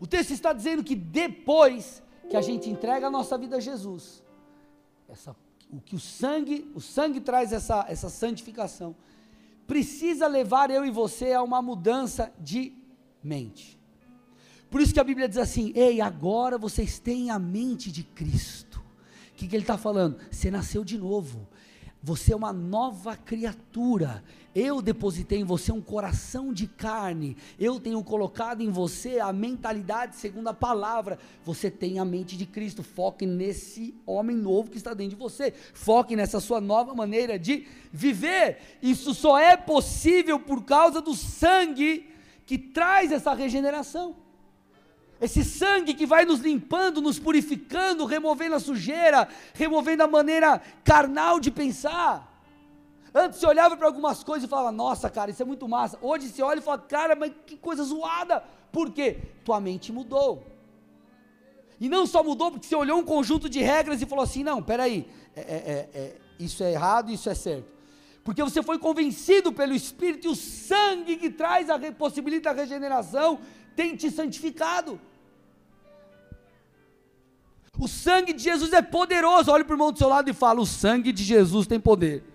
O texto está dizendo que depois que a gente entrega a nossa vida a Jesus, essa o que o sangue, o sangue traz essa, essa santificação, precisa levar eu e você a uma mudança de mente. Por isso que a Bíblia diz assim: ei, agora vocês têm a mente de Cristo. O que, que ele está falando? Você nasceu de novo. Você é uma nova criatura. Eu depositei em você um coração de carne. Eu tenho colocado em você a mentalidade segundo a palavra. Você tem a mente de Cristo. Foque nesse homem novo que está dentro de você. Foque nessa sua nova maneira de viver. Isso só é possível por causa do sangue que traz essa regeneração esse sangue que vai nos limpando, nos purificando, removendo a sujeira, removendo a maneira carnal de pensar. Antes você olhava para algumas coisas e falava, nossa, cara, isso é muito massa. Hoje você olha e fala, cara, mas que coisa zoada. Por quê? Tua mente mudou. E não só mudou porque você olhou um conjunto de regras e falou assim: não, peraí, é, é, é, é isso é errado, isso é certo. Porque você foi convencido pelo Espírito e o sangue que traz a possibilita a regeneração tem te santificado. O sangue de Jesus é poderoso. Olha para o irmão do seu lado e fala: O sangue de Jesus tem poder.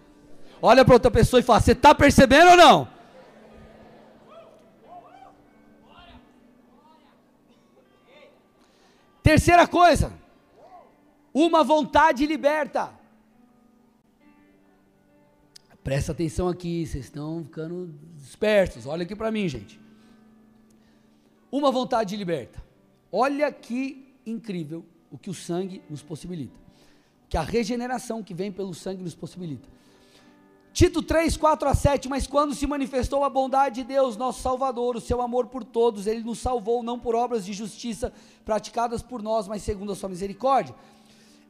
Olha para outra pessoa e fala: Você está percebendo ou não? Terceira coisa, uma vontade liberta. Presta atenção aqui, vocês estão ficando dispersos. Olha aqui para mim, gente. Uma vontade liberta. Olha que incrível o que o sangue nos possibilita. Que a regeneração que vem pelo sangue nos possibilita. Tito 3, 4 a 7, mas quando se manifestou a bondade de Deus, nosso Salvador, o seu amor por todos, ele nos salvou não por obras de justiça praticadas por nós, mas segundo a sua misericórdia.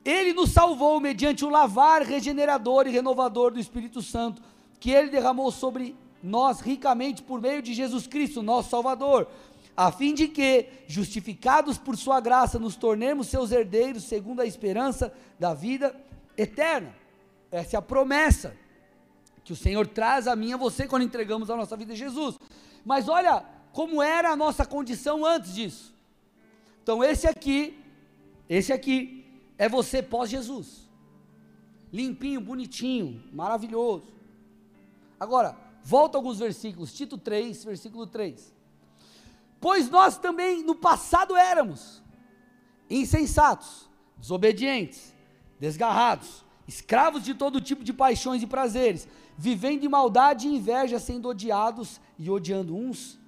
Ele nos salvou mediante o lavar regenerador e renovador do Espírito Santo, que ele derramou sobre nós ricamente por meio de Jesus Cristo, nosso Salvador, a fim de que, justificados por Sua graça, nos tornemos seus herdeiros segundo a esperança da vida eterna. Essa é a promessa que o Senhor traz a mim e a você quando entregamos a nossa vida a Jesus. Mas olha como era a nossa condição antes disso. Então, esse aqui, esse aqui, é você pós-Jesus. Limpinho, bonitinho, maravilhoso. Agora, volta alguns versículos. Tito 3, versículo 3. Pois nós também no passado éramos insensatos, desobedientes, desgarrados, escravos de todo tipo de paixões e prazeres, vivendo em maldade e inveja, sendo odiados e odiando uns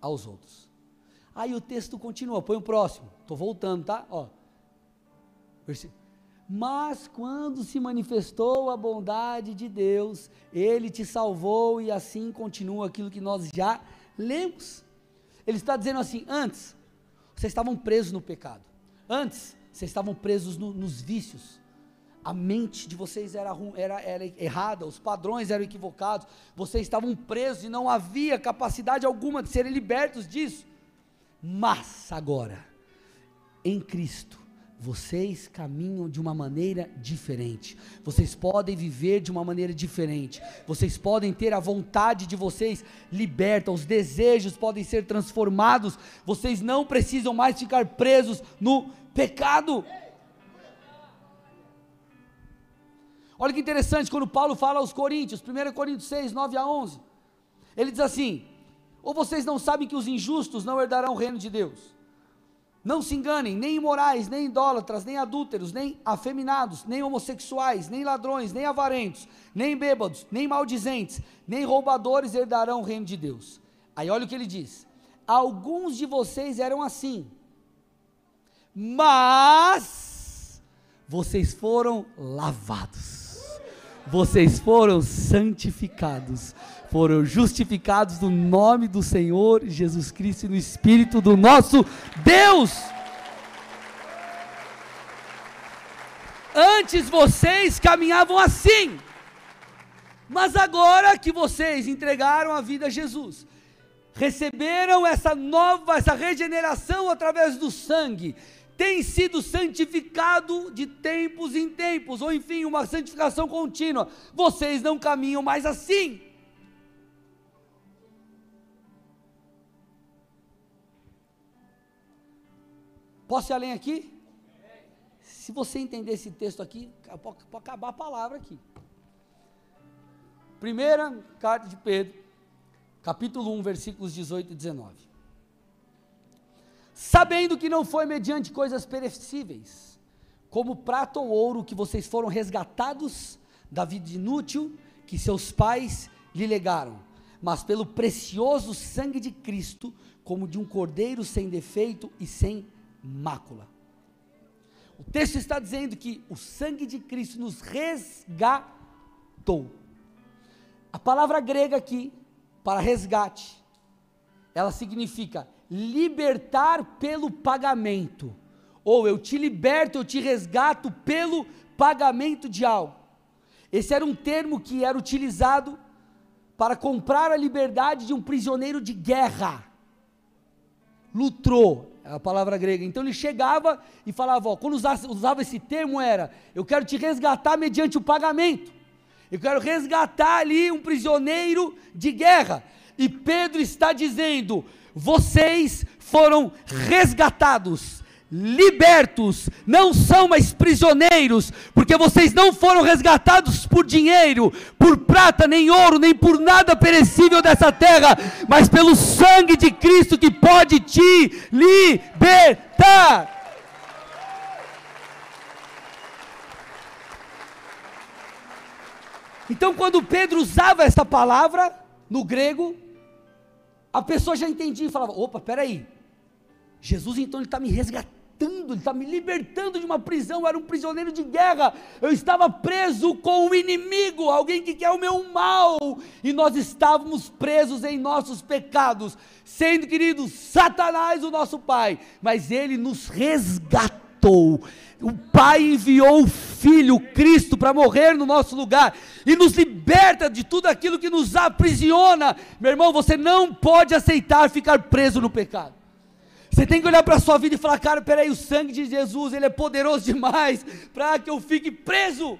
aos outros. Aí o texto continua, põe o próximo. Estou voltando, tá? Ó. Mas quando se manifestou a bondade de Deus, Ele te salvou e assim continua aquilo que nós já lemos. Ele está dizendo assim: antes, vocês estavam presos no pecado. Antes, vocês estavam presos no, nos vícios. A mente de vocês era, era, era errada, os padrões eram equivocados, vocês estavam presos e não havia capacidade alguma de serem libertos disso. Mas agora, em Cristo, vocês caminham de uma maneira diferente. Vocês podem viver de uma maneira diferente. Vocês podem ter a vontade de vocês liberta, os desejos podem ser transformados. Vocês não precisam mais ficar presos no pecado. Olha que interessante quando Paulo fala aos Coríntios, 1 Coríntios 6, 9 a 11. Ele diz assim: Ou vocês não sabem que os injustos não herdarão o reino de Deus? Não se enganem, nem imorais, nem idólatras, nem adúlteros, nem afeminados, nem homossexuais, nem ladrões, nem avarentos, nem bêbados, nem maldizentes, nem roubadores herdarão o reino de Deus. Aí olha o que ele diz: Alguns de vocês eram assim, mas vocês foram lavados, vocês foram santificados, foram justificados no nome do Senhor Jesus Cristo e no Espírito do nosso Deus. Antes vocês caminhavam assim, mas agora que vocês entregaram a vida a Jesus, receberam essa nova, essa regeneração através do sangue, tem sido santificado de tempos em tempos, ou enfim, uma santificação contínua. Vocês não caminham mais assim. Posso ir além aqui? Se você entender esse texto aqui, pode, acabar a palavra aqui. Primeira carta de Pedro, capítulo 1, versículos 18 e 19. Sabendo que não foi mediante coisas perecíveis, como prata ou ouro, que vocês foram resgatados da vida inútil que seus pais lhe legaram, mas pelo precioso sangue de Cristo, como de um cordeiro sem defeito e sem mácula. O texto está dizendo que o sangue de Cristo nos resgatou. A palavra grega aqui, para resgate, ela significa libertar pelo pagamento. Ou eu te liberto, eu te resgato pelo pagamento de algo. Esse era um termo que era utilizado para comprar a liberdade de um prisioneiro de guerra. Lutrou, é a palavra grega. Então ele chegava e falava, ó, quando usava, usava esse termo era, eu quero te resgatar mediante o pagamento. Eu quero resgatar ali um prisioneiro de guerra. E Pedro está dizendo: vocês foram resgatados libertos, não são mais prisioneiros, porque vocês não foram resgatados por dinheiro, por prata, nem ouro, nem por nada perecível dessa terra, mas pelo sangue de Cristo que pode te libertar. Então, quando Pedro usava essa palavra no grego, a pessoa já entendia e falava: opa, peraí, Jesus então está me resgatando ele está me libertando de uma prisão, eu era um prisioneiro de guerra, eu estava preso com o inimigo, alguém que quer o meu mal, e nós estávamos presos em nossos pecados, sendo querido Satanás o nosso pai, mas ele nos resgatou libertou. O Pai enviou o Filho, Cristo, para morrer no nosso lugar e nos liberta de tudo aquilo que nos aprisiona. Meu irmão, você não pode aceitar ficar preso no pecado. Você tem que olhar para a sua vida e falar: cara, peraí, o sangue de Jesus, ele é poderoso demais para que eu fique preso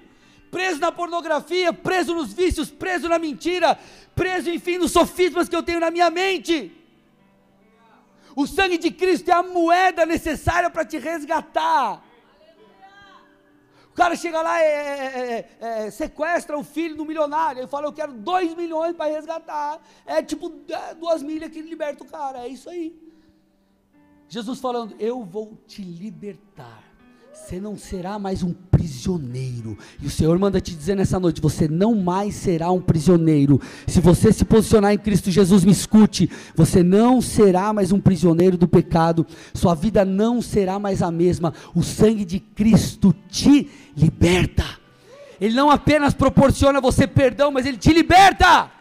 preso na pornografia, preso nos vícios, preso na mentira, preso, enfim, nos sofismas que eu tenho na minha mente. O sangue de Cristo é a moeda necessária para te resgatar. O cara chega lá, e é, é, sequestra o filho do milionário, ele fala: Eu quero dois milhões para resgatar. É tipo é, duas milhas que liberta o cara, é isso aí. Jesus falando: Eu vou te libertar. Você não será mais um prisioneiro. E o Senhor manda te dizer nessa noite: você não mais será um prisioneiro. Se você se posicionar em Cristo Jesus, me escute. Você não será mais um prisioneiro do pecado. Sua vida não será mais a mesma. O sangue de Cristo te liberta. Ele não apenas proporciona a você perdão, mas ele te liberta.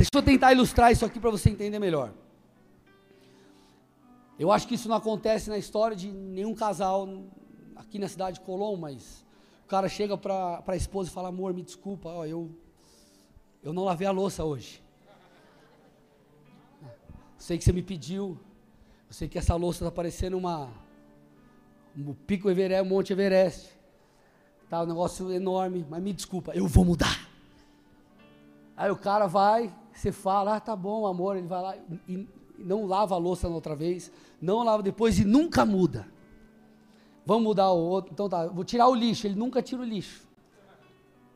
Deixa eu tentar ilustrar isso aqui para você entender melhor. Eu acho que isso não acontece na história de nenhum casal aqui na cidade de Colom, mas o cara chega para a esposa e fala: Amor, me desculpa, ó, eu, eu não lavei a louça hoje. Sei que você me pediu, eu sei que essa louça está parecendo uma, um pico Everest, um monte Everest. Tá um negócio enorme, mas me desculpa, eu vou mudar. Aí o cara vai, você fala, ah, tá bom, amor, ele vai lá e, não lava a louça na outra vez, não lava depois e nunca muda. Vamos mudar o outro, então tá, vou tirar o lixo, ele nunca tira o lixo.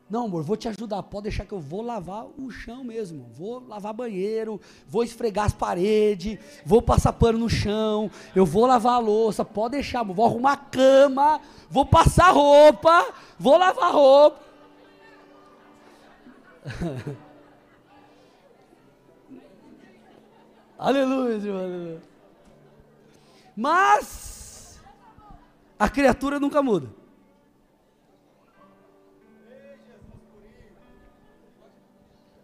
Não, amor, vou te ajudar. Pode deixar que eu vou lavar o chão mesmo. Vou lavar banheiro, vou esfregar as paredes, vou passar pano no chão, eu vou lavar a louça. Pode deixar, amor. Vou arrumar a cama, vou passar roupa, vou lavar roupa. Aleluia, Senhor, aleluia. Mas a criatura nunca muda.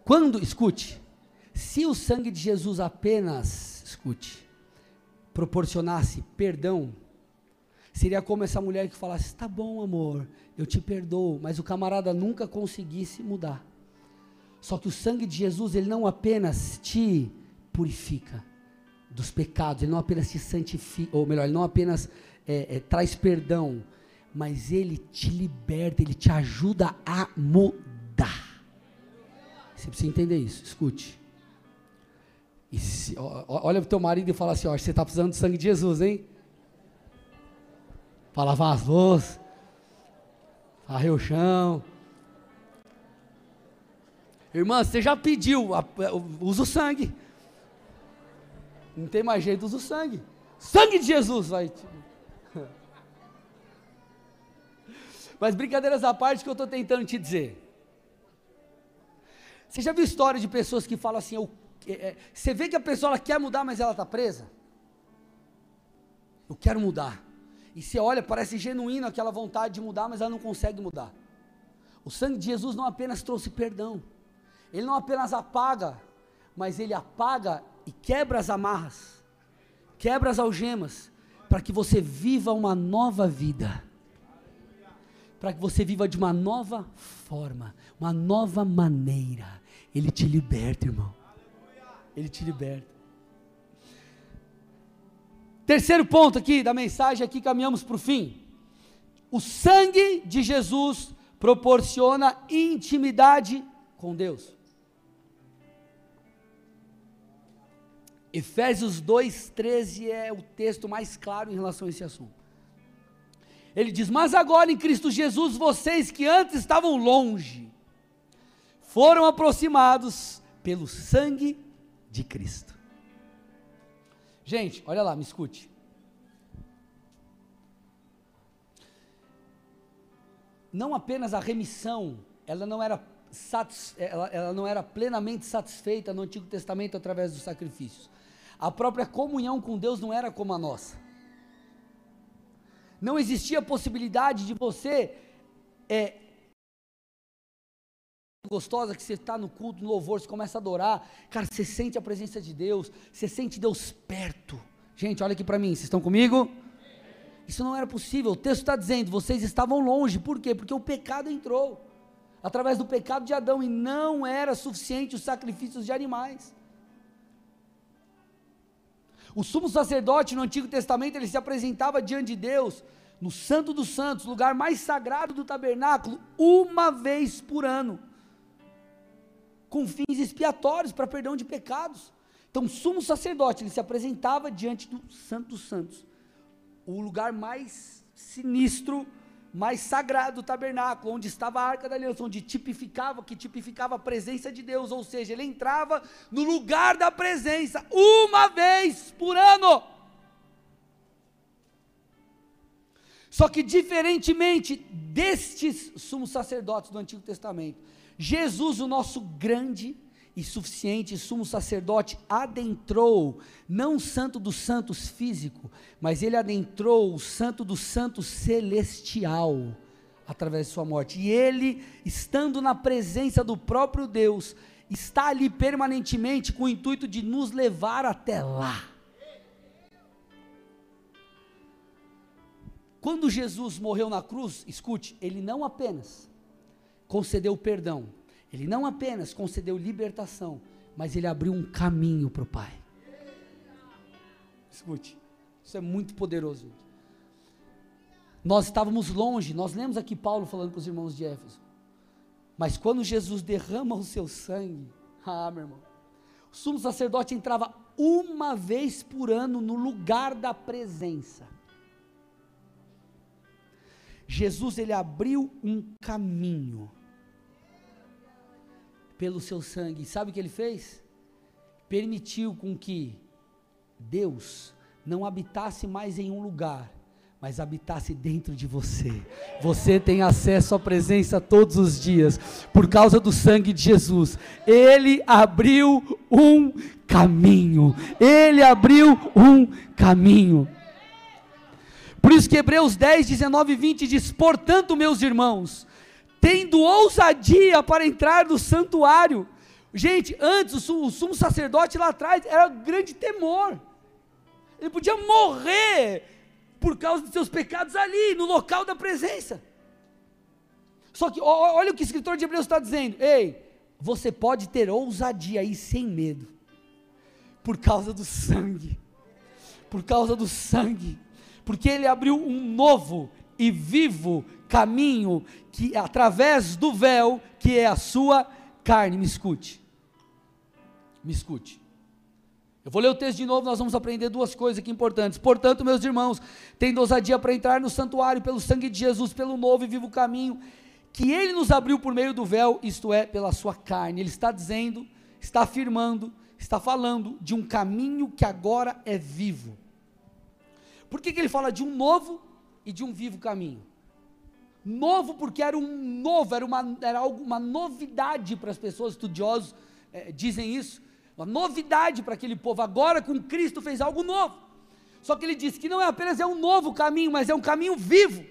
Quando, escute, se o sangue de Jesus apenas, escute, proporcionasse perdão, seria como essa mulher que falasse: tá bom, amor, eu te perdoo, mas o camarada nunca conseguisse mudar. Só que o sangue de Jesus, ele não apenas te purifica dos pecados, ele não apenas te santifica, ou melhor, ele não apenas é, é, traz perdão, mas ele te liberta, ele te ajuda a mudar. Você precisa entender isso, escute. Se, ó, olha o teu marido e fala assim: ó, você está precisando do sangue de Jesus, hein? Para lavar as louças, varrer o chão. Irmã, você já pediu, usa o sangue. Não tem mais jeito, usa o sangue. Sangue de Jesus vai. Mas brincadeiras à parte que eu estou tentando te dizer. Você já viu história de pessoas que falam assim, eu, é, é, você vê que a pessoa quer mudar, mas ela está presa? Eu quero mudar. E você olha, parece genuíno aquela vontade de mudar, mas ela não consegue mudar. O sangue de Jesus não apenas trouxe perdão, ele não apenas apaga, mas ele apaga e quebra as amarras, quebra as algemas, para que você viva uma nova vida, para que você viva de uma nova forma, uma nova maneira. Ele te liberta, irmão. Ele te liberta. Terceiro ponto aqui da mensagem, aqui caminhamos para o fim. O sangue de Jesus proporciona intimidade com Deus. Efésios 2,13 é o texto mais claro em relação a esse assunto. Ele diz: Mas agora em Cristo Jesus, vocês que antes estavam longe, foram aproximados pelo sangue de Cristo. Gente, olha lá, me escute. Não apenas a remissão, ela não era, ela, ela não era plenamente satisfeita no Antigo Testamento através dos sacrifícios a própria comunhão com Deus não era como a nossa. Não existia possibilidade de você é, gostosa que você está no culto, no louvor, você começa a adorar, cara, você sente a presença de Deus, você sente Deus perto. Gente, olha aqui para mim, vocês estão comigo? Isso não era possível. O texto está dizendo: vocês estavam longe. Por quê? Porque o pecado entrou através do pecado de Adão e não era suficiente os sacrifícios de animais. O sumo sacerdote no Antigo Testamento ele se apresentava diante de Deus no Santo dos Santos, lugar mais sagrado do tabernáculo, uma vez por ano, com fins expiatórios para perdão de pecados. Então, o sumo sacerdote ele se apresentava diante do Santo dos Santos, o lugar mais sinistro, mais sagrado do tabernáculo, onde estava a arca da aliança, onde tipificava, que tipificava a presença de Deus, ou seja, ele entrava no lugar da presença uma vez por ano. Só que diferentemente destes sumos sacerdotes do Antigo Testamento, Jesus, o nosso grande e suficiente sumo sacerdote adentrou, não o santo dos santos físico, mas ele adentrou o santo dos santos celestial, através de sua morte. E ele, estando na presença do próprio Deus, está ali permanentemente com o intuito de nos levar até lá. Quando Jesus morreu na cruz, escute, ele não apenas concedeu perdão, ele não apenas concedeu libertação, mas ele abriu um caminho para o Pai. Escute, isso é muito poderoso. Nós estávamos longe, nós lemos aqui Paulo falando com os irmãos de Éfeso. Mas quando Jesus derrama o seu sangue, ah, meu irmão, o sumo sacerdote entrava uma vez por ano no lugar da presença. Jesus ele abriu um caminho pelo seu sangue. Sabe o que ele fez? Permitiu com que Deus não habitasse mais em um lugar, mas habitasse dentro de você. Você tem acesso à presença todos os dias, por causa do sangue de Jesus. Ele abriu um caminho. Ele abriu um caminho. Por isso que Hebreus 10, 19 e 20 diz: Portanto, meus irmãos, tendo ousadia para entrar no santuário. Gente, antes o sumo sacerdote lá atrás era um grande temor. Ele podia morrer por causa dos seus pecados ali, no local da presença. Só que olha o que o escritor de Hebreus está dizendo: ei, você pode ter ousadia aí sem medo, por causa do sangue, por causa do sangue, porque ele abriu um novo e vivo caminho que através do véu que é a sua carne. Me escute. Me escute. Eu vou ler o texto de novo, nós vamos aprender duas coisas aqui importantes. Portanto, meus irmãos, tendo ousadia para entrar no santuário pelo sangue de Jesus, pelo novo e vivo caminho que ele nos abriu por meio do véu, isto é, pela sua carne. Ele está dizendo, está afirmando, está falando de um caminho que agora é vivo. Por que, que ele fala de um novo e de um vivo caminho. Novo porque era um novo, era uma, era algo, uma novidade para as pessoas, estudiosos é, dizem isso, uma novidade para aquele povo. Agora com Cristo fez algo novo. Só que ele diz que não é apenas é um novo caminho, mas é um caminho vivo.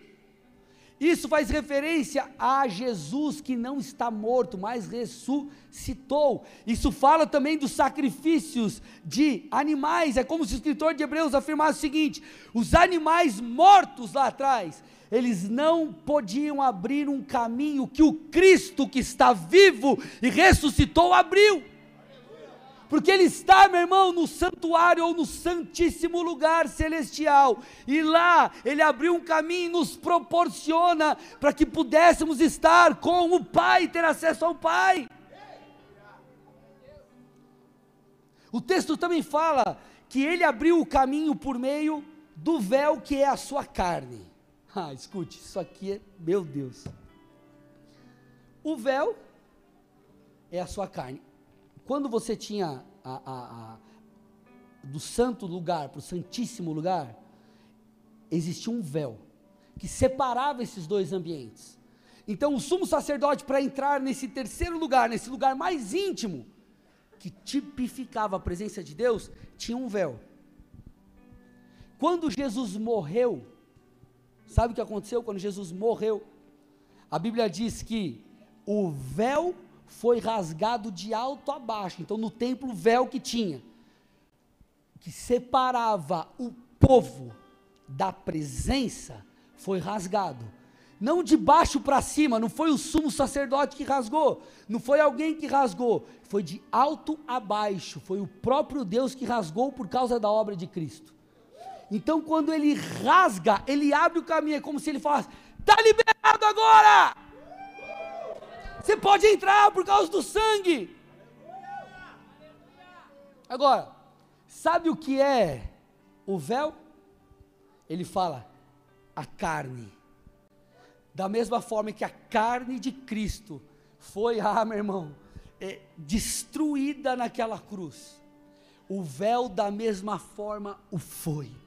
Isso faz referência a Jesus que não está morto, mas ressuscitou. Isso fala também dos sacrifícios de animais. É como se o escritor de Hebreus afirmasse o seguinte: os animais mortos lá atrás, eles não podiam abrir um caminho que o Cristo que está vivo e ressuscitou abriu porque Ele está, meu irmão, no santuário ou no santíssimo lugar celestial, e lá Ele abriu um caminho e nos proporciona para que pudéssemos estar com o Pai, ter acesso ao Pai. O texto também fala que Ele abriu o caminho por meio do véu que é a sua carne. Ah, escute, isso aqui é, meu Deus. O véu é a sua carne quando você tinha a, a, a, do santo lugar para o santíssimo lugar, existia um véu que separava esses dois ambientes. Então, o sumo sacerdote, para entrar nesse terceiro lugar, nesse lugar mais íntimo, que tipificava a presença de Deus, tinha um véu. Quando Jesus morreu, sabe o que aconteceu quando Jesus morreu? A Bíblia diz que o véu foi rasgado de alto a baixo. Então, no templo, o véu que tinha, que separava o povo da presença, foi rasgado. Não de baixo para cima, não foi o sumo sacerdote que rasgou, não foi alguém que rasgou, foi de alto a baixo, foi o próprio Deus que rasgou por causa da obra de Cristo. Então, quando ele rasga, ele abre o caminho, é como se ele falasse: está liberado agora! Você pode entrar por causa do sangue. Agora, sabe o que é o véu? Ele fala a carne. Da mesma forma que a carne de Cristo foi, ah, meu irmão, é, destruída naquela cruz. O véu, da mesma forma, o foi.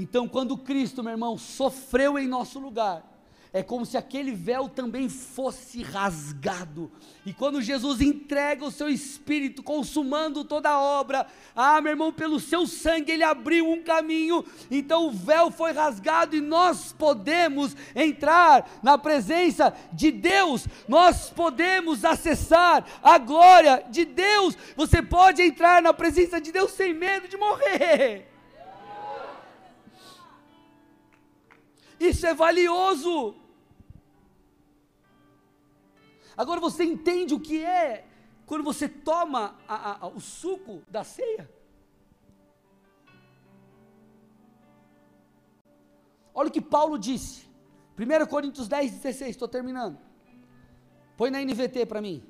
Então, quando Cristo, meu irmão, sofreu em nosso lugar, é como se aquele véu também fosse rasgado. E quando Jesus entrega o seu espírito, consumando toda a obra, ah, meu irmão, pelo seu sangue ele abriu um caminho, então o véu foi rasgado e nós podemos entrar na presença de Deus, nós podemos acessar a glória de Deus. Você pode entrar na presença de Deus sem medo de morrer. Isso é valioso. Agora você entende o que é quando você toma a, a, o suco da ceia? Olha o que Paulo disse. 1 Coríntios 10, 16, estou terminando. Põe na NVT para mim.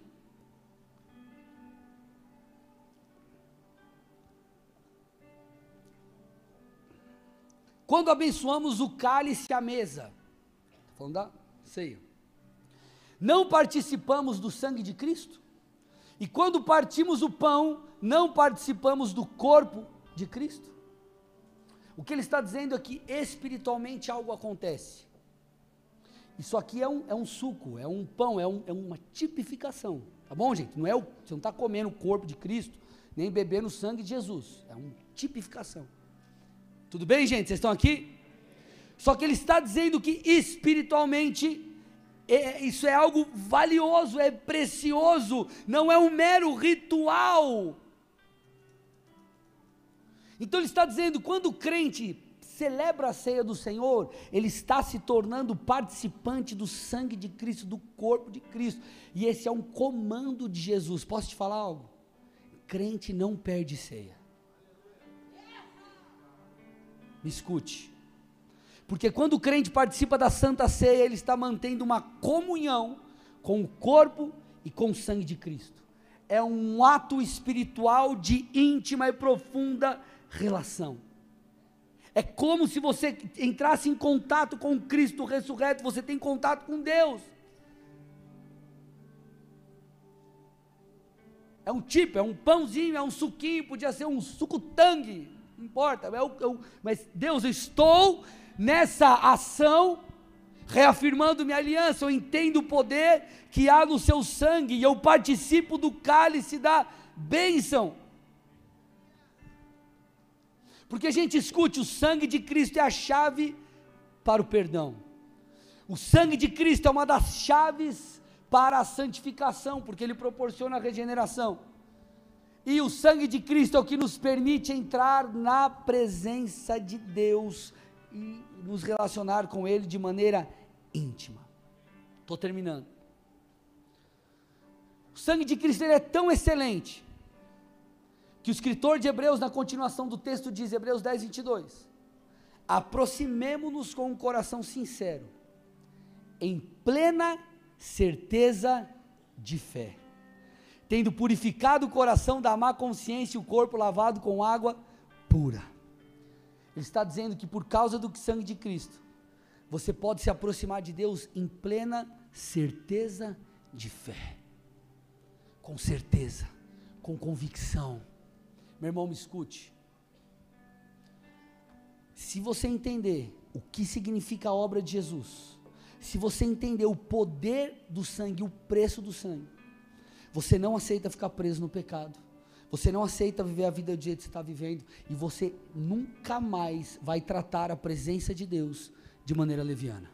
Quando abençoamos o cálice à mesa, falando da ceia não participamos do sangue de Cristo? E quando partimos o pão, não participamos do corpo de Cristo? O que ele está dizendo é que espiritualmente algo acontece. Isso aqui é um, é um suco, é um pão, é, um, é uma tipificação. Tá bom, gente? Não é o, você não está comendo o corpo de Cristo, nem bebendo o sangue de Jesus. É uma tipificação. Tudo bem, gente? Vocês estão aqui? Só que ele está dizendo que espiritualmente é, isso é algo valioso, é precioso, não é um mero ritual. Então ele está dizendo: quando o crente celebra a ceia do Senhor, ele está se tornando participante do sangue de Cristo, do corpo de Cristo, e esse é um comando de Jesus. Posso te falar algo? Crente não perde ceia. Me escute. Porque quando o crente participa da Santa Ceia, ele está mantendo uma comunhão com o corpo e com o sangue de Cristo. É um ato espiritual de íntima e profunda relação. É como se você entrasse em contato com Cristo ressurreto, você tem contato com Deus. É um tipo, é um pãozinho, é um suquinho, podia ser um suco tangue, não importa, é o, é mas Deus, eu estou nessa ação, reafirmando minha aliança, eu entendo o poder que há no seu sangue e eu participo do cálice da bênção. Porque a gente escute, o sangue de Cristo é a chave para o perdão. O sangue de Cristo é uma das chaves para a santificação, porque ele proporciona a regeneração. E o sangue de Cristo é o que nos permite entrar na presença de Deus e nos relacionar com Ele de maneira íntima. Estou terminando. O sangue de Cristo é tão excelente que o escritor de Hebreus, na continuação do texto, diz, Hebreus 10, 22, aproximemo-nos com um coração sincero, em plena certeza de fé, tendo purificado o coração da má consciência e o corpo lavado com água pura. Ele está dizendo que por causa do sangue de Cristo, você pode se aproximar de Deus em plena certeza de fé. Com certeza, com convicção. Meu irmão, me escute. Se você entender o que significa a obra de Jesus, se você entender o poder do sangue, o preço do sangue, você não aceita ficar preso no pecado você não aceita viver a vida do jeito que você está vivendo e você nunca mais vai tratar a presença de Deus de maneira leviana.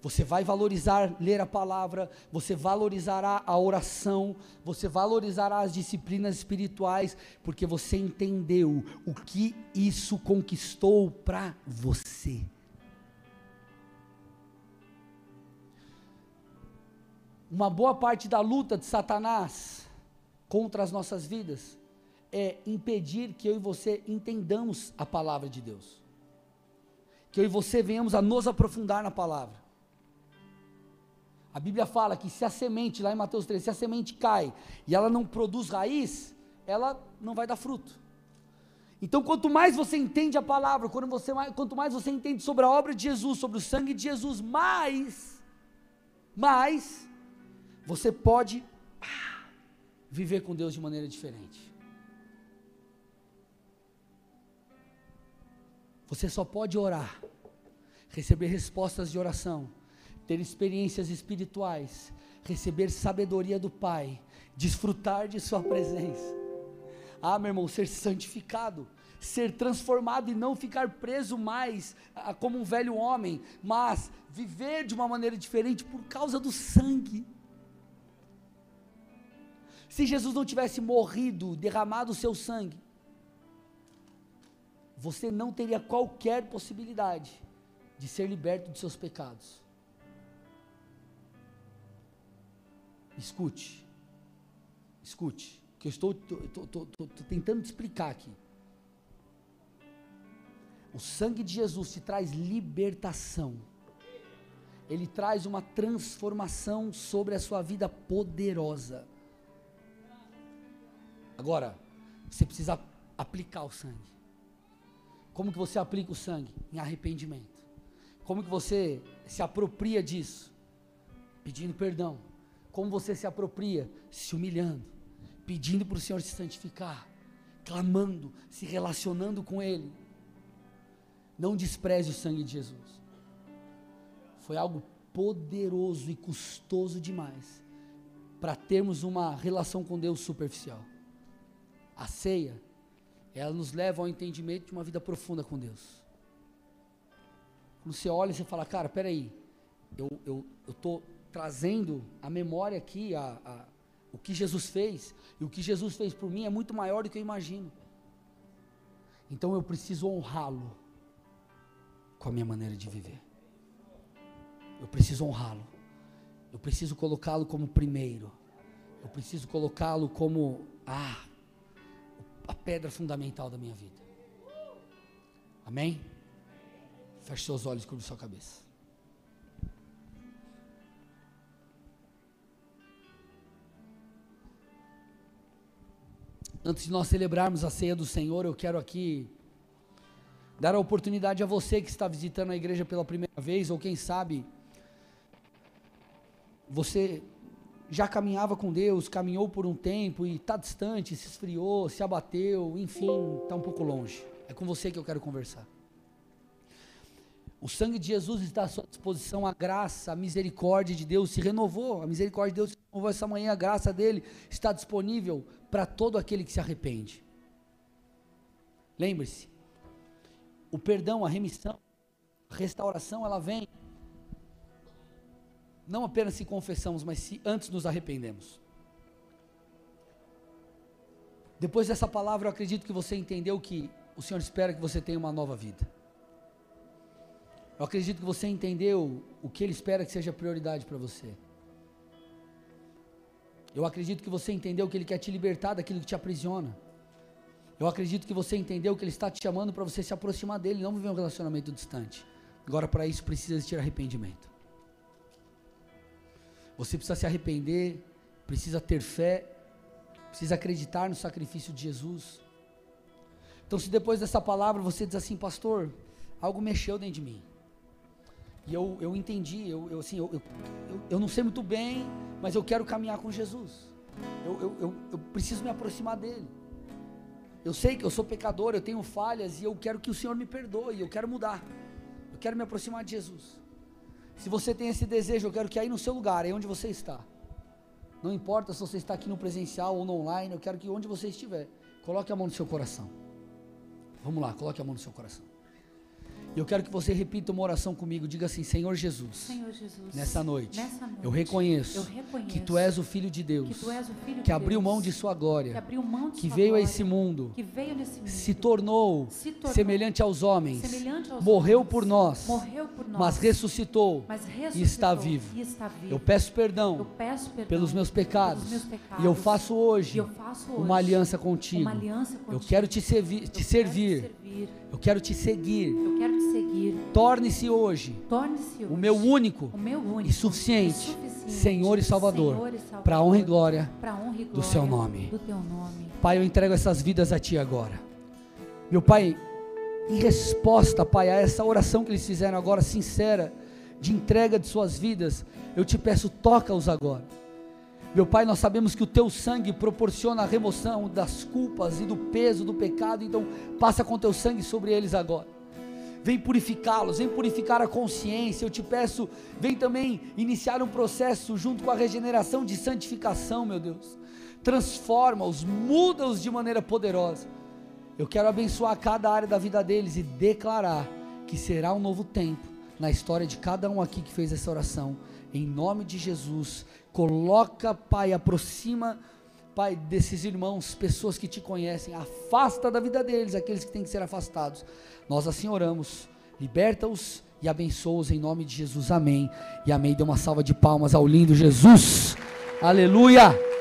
Você vai valorizar ler a palavra, você valorizará a oração, você valorizará as disciplinas espirituais, porque você entendeu o que isso conquistou para você. Uma boa parte da luta de Satanás contra as nossas vidas é impedir que eu e você entendamos a palavra de Deus. Que eu e você venhamos a nos aprofundar na palavra. A Bíblia fala que se a semente, lá em Mateus 3, se a semente cai e ela não produz raiz, ela não vai dar fruto. Então, quanto mais você entende a palavra, quando você, quanto mais você entende sobre a obra de Jesus, sobre o sangue de Jesus, mais, mais, você pode viver com Deus de maneira diferente. Você só pode orar, receber respostas de oração, ter experiências espirituais, receber sabedoria do Pai, desfrutar de Sua presença. Ah, meu irmão, ser santificado, ser transformado e não ficar preso mais como um velho homem, mas viver de uma maneira diferente por causa do sangue. Se Jesus não tivesse morrido, derramado o seu sangue, você não teria qualquer possibilidade de ser liberto dos seus pecados. Escute, escute, que eu estou tentando te explicar aqui. O sangue de Jesus te traz libertação, ele traz uma transformação sobre a sua vida poderosa. Agora, você precisa aplicar o sangue. Como que você aplica o sangue? Em arrependimento. Como que você se apropria disso? Pedindo perdão como você se apropria? Se humilhando, pedindo para o Senhor se santificar, clamando, se relacionando com Ele. Não despreze o sangue de Jesus. Foi algo poderoso e custoso demais para termos uma relação com Deus superficial. A ceia, ela nos leva ao entendimento de uma vida profunda com Deus. Quando você olha e você fala, cara, peraí, eu estou eu, eu tô trazendo a memória aqui, a, a, o que Jesus fez, e o que Jesus fez por mim é muito maior do que eu imagino. Então eu preciso honrá-lo com a minha maneira de viver. Eu preciso honrá-lo. Eu preciso colocá-lo como primeiro. Eu preciso colocá-lo como ah, a pedra fundamental da minha vida. Amém? Feche seus olhos e cubra sua cabeça. Antes de nós celebrarmos a ceia do Senhor, eu quero aqui dar a oportunidade a você que está visitando a igreja pela primeira vez, ou quem sabe você já caminhava com Deus, caminhou por um tempo e está distante, se esfriou, se abateu, enfim, está um pouco longe. É com você que eu quero conversar. O sangue de Jesus está à sua disposição, a graça, a misericórdia de Deus se renovou, a misericórdia de Deus se renovou essa manhã, a graça dele está disponível para todo aquele que se arrepende. Lembre-se, o perdão, a remissão, a restauração, ela vem não apenas se confessamos, mas se antes nos arrependemos. Depois dessa palavra, eu acredito que você entendeu que o Senhor espera que você tenha uma nova vida. Eu acredito que você entendeu o que Ele espera que seja prioridade para você. Eu acredito que você entendeu que Ele quer te libertar daquilo que te aprisiona. Eu acredito que você entendeu que Ele está te chamando para você se aproximar dele, não viver um relacionamento distante. Agora, para isso, precisa existir arrependimento. Você precisa se arrepender, precisa ter fé, precisa acreditar no sacrifício de Jesus. Então, se depois dessa palavra você diz assim, pastor, algo mexeu dentro de mim. E eu, eu entendi, eu, eu assim, eu, eu, eu, não sei muito bem, mas eu quero caminhar com Jesus. Eu, eu, eu, eu preciso me aproximar dele. Eu sei que eu sou pecador, eu tenho falhas e eu quero que o Senhor me perdoe, eu quero mudar. Eu quero me aproximar de Jesus. Se você tem esse desejo, eu quero que aí no seu lugar, aí onde você está. Não importa se você está aqui no presencial ou no online, eu quero que onde você estiver, coloque a mão no seu coração. Vamos lá, coloque a mão no seu coração. E eu quero que você repita uma oração comigo. Diga assim: Senhor Jesus, Senhor Jesus, nessa noite, nessa noite eu reconheço, eu reconheço que Tu és o Filho de Deus, que que de abriu Deus, mão de Sua que glória, abriu mão de que sua veio a glória, esse mundo, que mundo, se tornou se tornou semelhante aos homens, semelhante aos morreu homens, por nós, morreu por nós, mas ressuscitou mas e ressuscitou está vivo. e está vivo. Eu peço Eu perdão peço perdão pelos meus pecados pelos meus pecados, e eu faço e hoje eu faço hoje uma aliança contigo. uma aliança Eu contigo. quero te servir, Eu te quero servir. Servir. Eu quero te seguir. Eu quero te seguir. Torne-se hoje Torne-se o meu único o meu único e suficiente suficiente Senhor e Salvador, Salvador, para a honra e glória honra e do seu nome. do teu nome. Pai, eu entrego essas vidas a Ti agora. Meu Pai, em resposta, Pai, a essa oração que eles fizeram agora, sincera, de entrega de suas vidas, eu te peço, toca-os agora. Meu Pai, nós sabemos que o Teu sangue proporciona a remoção das culpas e do peso do pecado, então passa com Teu sangue sobre eles agora. Vem purificá-los, vem purificar a consciência. Eu te peço, vem também iniciar um processo junto com a regeneração de santificação, meu Deus. Transforma-os, muda-os de maneira poderosa. Eu quero abençoar cada área da vida deles e declarar que será um novo tempo na história de cada um aqui que fez essa oração. Em nome de Jesus, coloca, Pai, aproxima, Pai, desses irmãos, pessoas que te conhecem, afasta da vida deles aqueles que têm que ser afastados. Nós assim oramos, liberta-os e abençoa-os em nome de Jesus. Amém. E amém. Dê uma salva de palmas ao lindo Jesus. Aleluia.